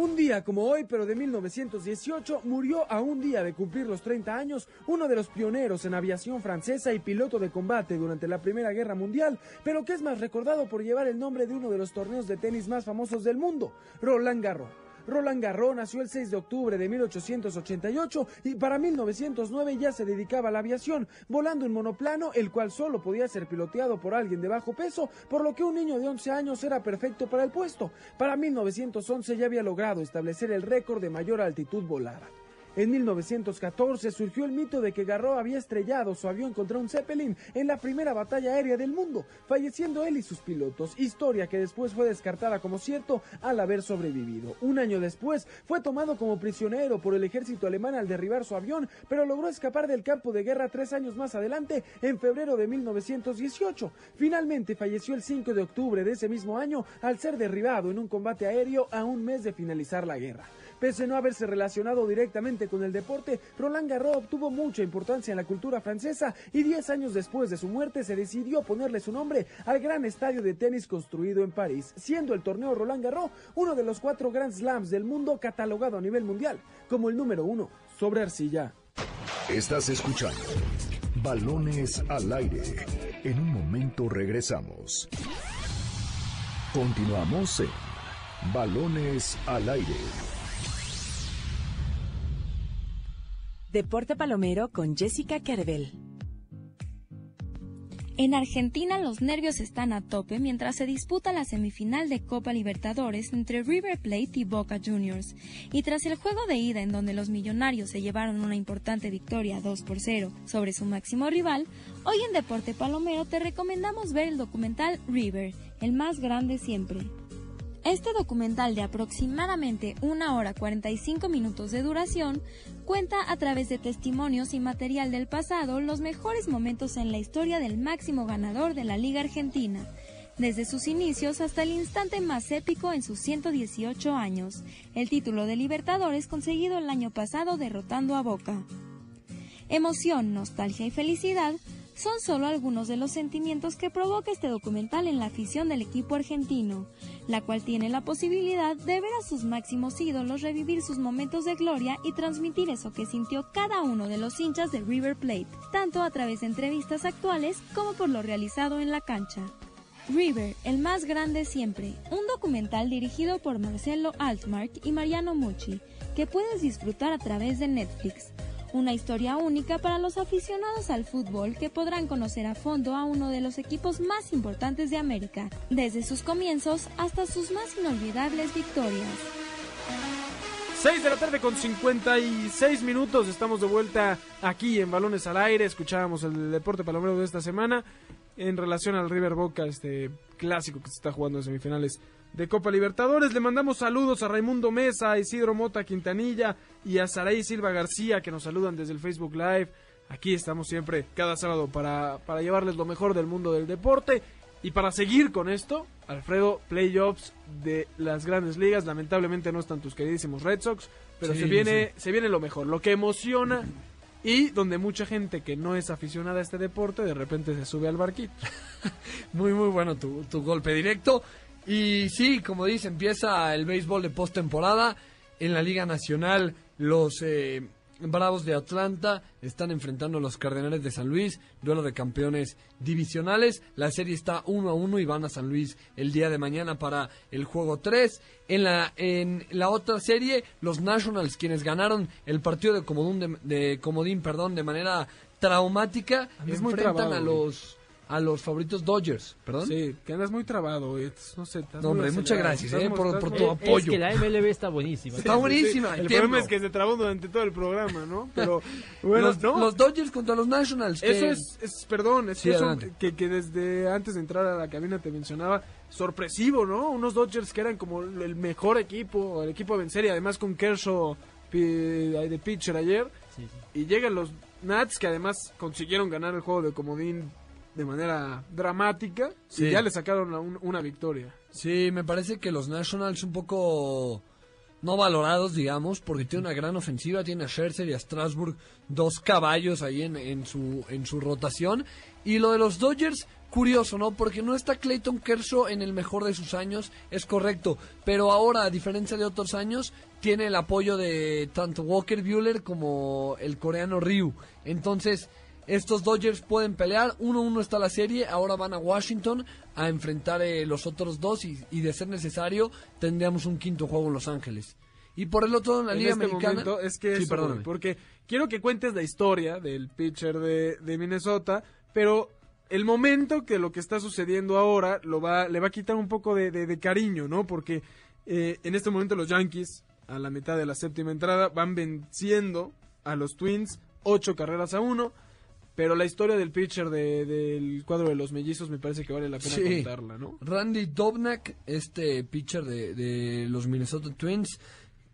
Un día como hoy, pero de 1918, murió a un día de cumplir los 30 años uno de los pioneros en aviación francesa y piloto de combate durante la Primera Guerra Mundial, pero que es más recordado por llevar el nombre de uno de los torneos de tenis más famosos del mundo, Roland Garros. Roland Garros nació el 6 de octubre de 1888 y para 1909 ya se dedicaba a la aviación, volando en monoplano, el cual solo podía ser piloteado por alguien de bajo peso, por lo que un niño de 11 años era perfecto para el puesto. Para 1911 ya había logrado establecer el récord de mayor altitud volada. En 1914 surgió el mito de que Garros había estrellado su avión contra un Zeppelin en la primera batalla aérea del mundo, falleciendo él y sus pilotos, historia que después fue descartada como cierto al haber sobrevivido. Un año después fue tomado como prisionero por el ejército alemán al derribar su avión, pero logró escapar del campo de guerra tres años más adelante, en febrero de 1918. Finalmente falleció el 5 de octubre de ese mismo año al ser derribado en un combate aéreo a un mes de finalizar la guerra. Pese a no haberse relacionado directamente con el deporte, Roland Garros obtuvo mucha importancia en la cultura francesa y 10 años después de su muerte se decidió ponerle su nombre al gran estadio de tenis construido en París, siendo el torneo Roland Garros uno de los cuatro Grand Slams del mundo catalogado a nivel mundial como el número uno sobre arcilla. Estás escuchando Balones al aire. En un momento regresamos. Continuamos en Balones al aire. Deporte Palomero con Jessica Carvel. En Argentina los nervios están a tope mientras se disputa la semifinal de Copa Libertadores entre River Plate y Boca Juniors. Y tras el juego de ida en donde los millonarios se llevaron una importante victoria 2 por 0 sobre su máximo rival, hoy en Deporte Palomero te recomendamos ver el documental River, el más grande siempre. Este documental de aproximadamente una hora 45 minutos de duración cuenta a través de testimonios y material del pasado los mejores momentos en la historia del máximo ganador de la Liga Argentina, desde sus inicios hasta el instante más épico en sus 118 años, el título de Libertadores conseguido el año pasado derrotando a Boca. Emoción, nostalgia y felicidad son solo algunos de los sentimientos que provoca este documental en la afición del equipo argentino, la cual tiene la posibilidad de ver a sus máximos ídolos revivir sus momentos de gloria y transmitir eso que sintió cada uno de los hinchas de River Plate, tanto a través de entrevistas actuales como por lo realizado en la cancha. River, el más grande siempre, un documental dirigido por Marcelo Altmark y Mariano Mucci, que puedes disfrutar a través de Netflix. Una historia única para los aficionados al fútbol que podrán conocer a fondo a uno de los equipos más importantes de América, desde sus comienzos hasta sus más inolvidables victorias. 6 de la tarde con 56 minutos. Estamos de vuelta aquí en Balones al Aire. Escuchábamos el deporte palomero de esta semana en relación al River Boca, este clásico que se está jugando en semifinales de Copa Libertadores. Le mandamos saludos a Raimundo Mesa, a Isidro Mota Quintanilla y a Saraí Silva García que nos saludan desde el Facebook Live. Aquí estamos siempre cada sábado para, para llevarles lo mejor del mundo del deporte. Y para seguir con esto, Alfredo, playoffs de las grandes ligas. Lamentablemente no están tus queridísimos Red Sox, pero Sí, se, viene, sí. se viene lo mejor, lo que emociona y donde mucha gente que no es aficionada a este deporte de repente se sube al barquito. Muy, muy bueno tu, tu golpe directo. Y sí, como dice, empieza el béisbol de postemporada. En la Liga Nacional, los, eh, Bravos de Atlanta están enfrentando a los Cardenales de San Luis, duelo de campeones divisionales. La serie está 1 a 1 y van a San Luis el día de mañana para el juego 3. En la, en la otra serie, los Nationals, quienes ganaron el partido de comodín, de, de comodín perdón, de manera traumática, Es muy enfrentan trabado, a los a los favoritos Dodgers, perdón. Sí, que andas muy trabado, güey. No sé, No, hombre, muchas gracias, eh, por- tu Es apoyo. que la MLB está buenísima. Está buenísima, El entiendo. problema es que se trabó durante todo el programa, ¿no? Pero, bueno, los, no. los Dodgers contra los Nationals. que- Eso es, es- perdón, es Sí, que eso que, que desde antes de entrar a la cabina te mencionaba, sorpresivo, ¿no? Unos Dodgers que eran como el mejor equipo, el equipo a vencer y además con Kershaw de pitcher ayer. Sí, sí. Y llegan los Nats que además consiguieron ganar el juego de comodín de manera dramática Sí. y ya le sacaron un- una victoria. Sí, me parece que los Nationals un poco no valorados, digamos, porque tiene una gran ofensiva, tiene a Scherzer y a Strasburg, dos caballos ahí en, en su, en su rotación. Y lo de los Dodgers, curioso, ¿no? Porque no está Clayton Kershaw en el mejor de sus años, es correcto, pero ahora, a diferencia de otros años, tiene el apoyo de tanto Walker Buehler como el coreano Ryu. Entonces, estos Dodgers pueden pelear. 1-1 está la serie. Ahora van a Washington a enfrentar eh, los otros dos. Y, y de ser necesario, tendríamos un quinto juego en Los Ángeles. Y por el otro, en la en Liga este Americana. momento es que Sí, eso, perdóname. porque quiero que cuentes la historia del pitcher de, de Minnesota, pero el momento que lo que está sucediendo ahora lo va, le va a quitar un poco de, de- de cariño, ¿no? Porque eh, en este momento los Yankees, a la mitad de la séptima entrada, van venciendo a los Twins ocho carreras a uno. Pero la historia del pitcher de- del cuadro de los mellizos me parece que vale la pena Sí. contarla, ¿no? Randy Dobnak, este pitcher de, de los Minnesota Twins,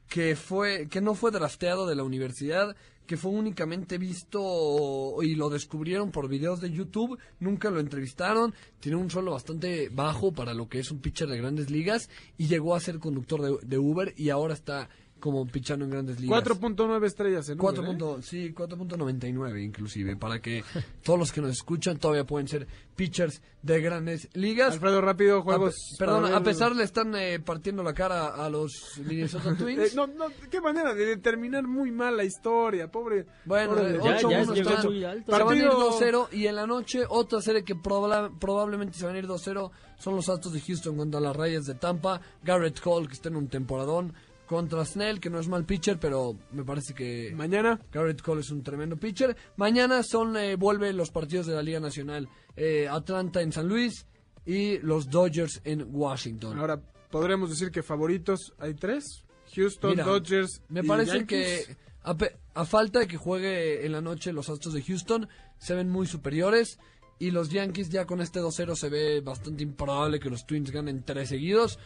que fue que no fue drafteado de la universidad, que fue únicamente visto y lo descubrieron por videos de YouTube, nunca lo entrevistaron, tiene un sueldo bastante bajo para lo que es un pitcher de grandes ligas y llegó a ser conductor de, de Uber y ahora está como pitchando en grandes ligas. 4.9 estrellas en Cuatro Uber, ¿eh? punto- sí, 4.99 inclusive, para que todos los que nos escuchan todavía pueden ser pitchers de grandes ligas. Alfredo, rápido, A juegos. pe- perdón, a pesar le están eh, partiendo la cara a los Minnesota Eh, Twins. no, no, qué manera de terminar muy mal la historia, pobre. Bueno, pobre eh, de- Ya- 8 ya 1 llegó están. muy alto. Se van a ir Partido- 2-0 y en la noche otra serie que probabla- probablemente se van a ir 2-0 son los Astros de Houston contra las Rayas de Tampa. Garrett Cole que está en un temporadón contra Snell que no es mal pitcher, pero me parece que Mañana, Garrett Cole es un tremendo pitcher. Mañana son eh, vuelven los partidos de la Liga Nacional. Eh, Atlanta en San Luis y los Dodgers en Washington. ahora podremos decir que favoritos hay tres: Houston, Mira, Dodgers. Me y parece Yankees. que a, a falta de que juegue en la noche los Astros de Houston, se ven muy superiores. Y los Yankees ya con este 2-0 se ve bastante improbable que los Twins ganen tres seguidos.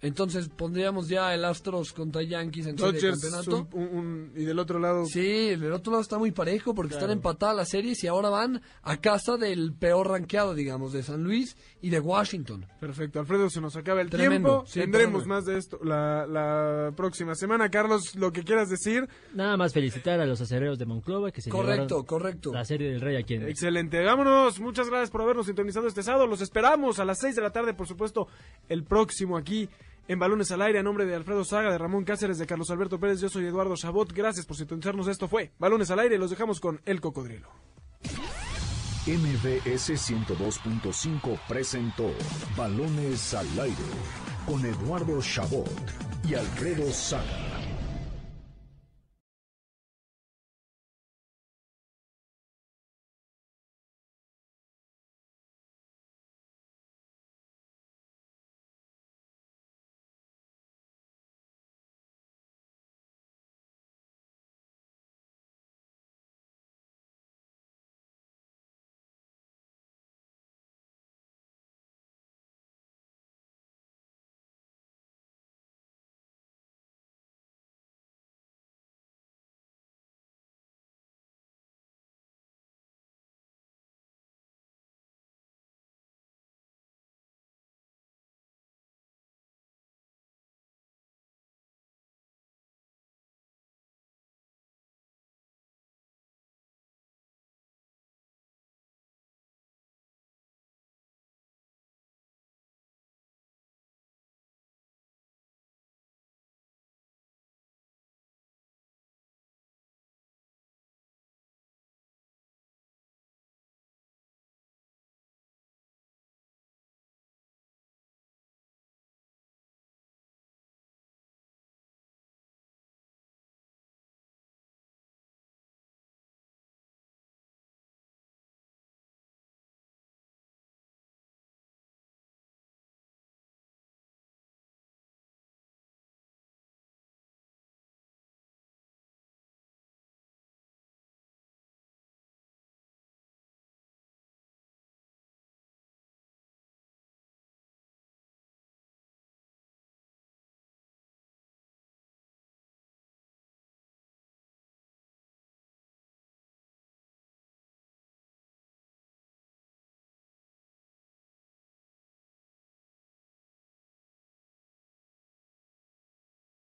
Entonces pondríamos ya el Astros contra Yankees en serie de campeonato. un- y del otro lado. Sí, del otro lado está muy parejo porque están empatadas las series y ahora van a casa del peor rankeado, digamos, de San Luis y de Washington. Perfecto, Alfredo, se nos acaba el Tremendo, tiempo. sí, Tendremos perdóname. más de esto la, la próxima semana. Carlos, lo que quieras decir. Nada más felicitar a los acereros de Monclova que se Correcto, llevaron correcto. la serie del Rey aquí en Excelente, vámonos. Muchas gracias por habernos sintonizado este sábado. Los esperamos a las 6 de la tarde, por supuesto, el próximo aquí en Balones al Aire, a nombre de Alfredo Saga, de Ramón Cáceres, de Carlos Alberto Pérez. Yo soy Eduardo Chabot. Gracias por sintonizarnos. Esto fue Balones al Aire. Los dejamos con El Cocodrilo. MBS 102.5 presentó Balones al Aire con Eduardo Chabot y Alfredo Saga.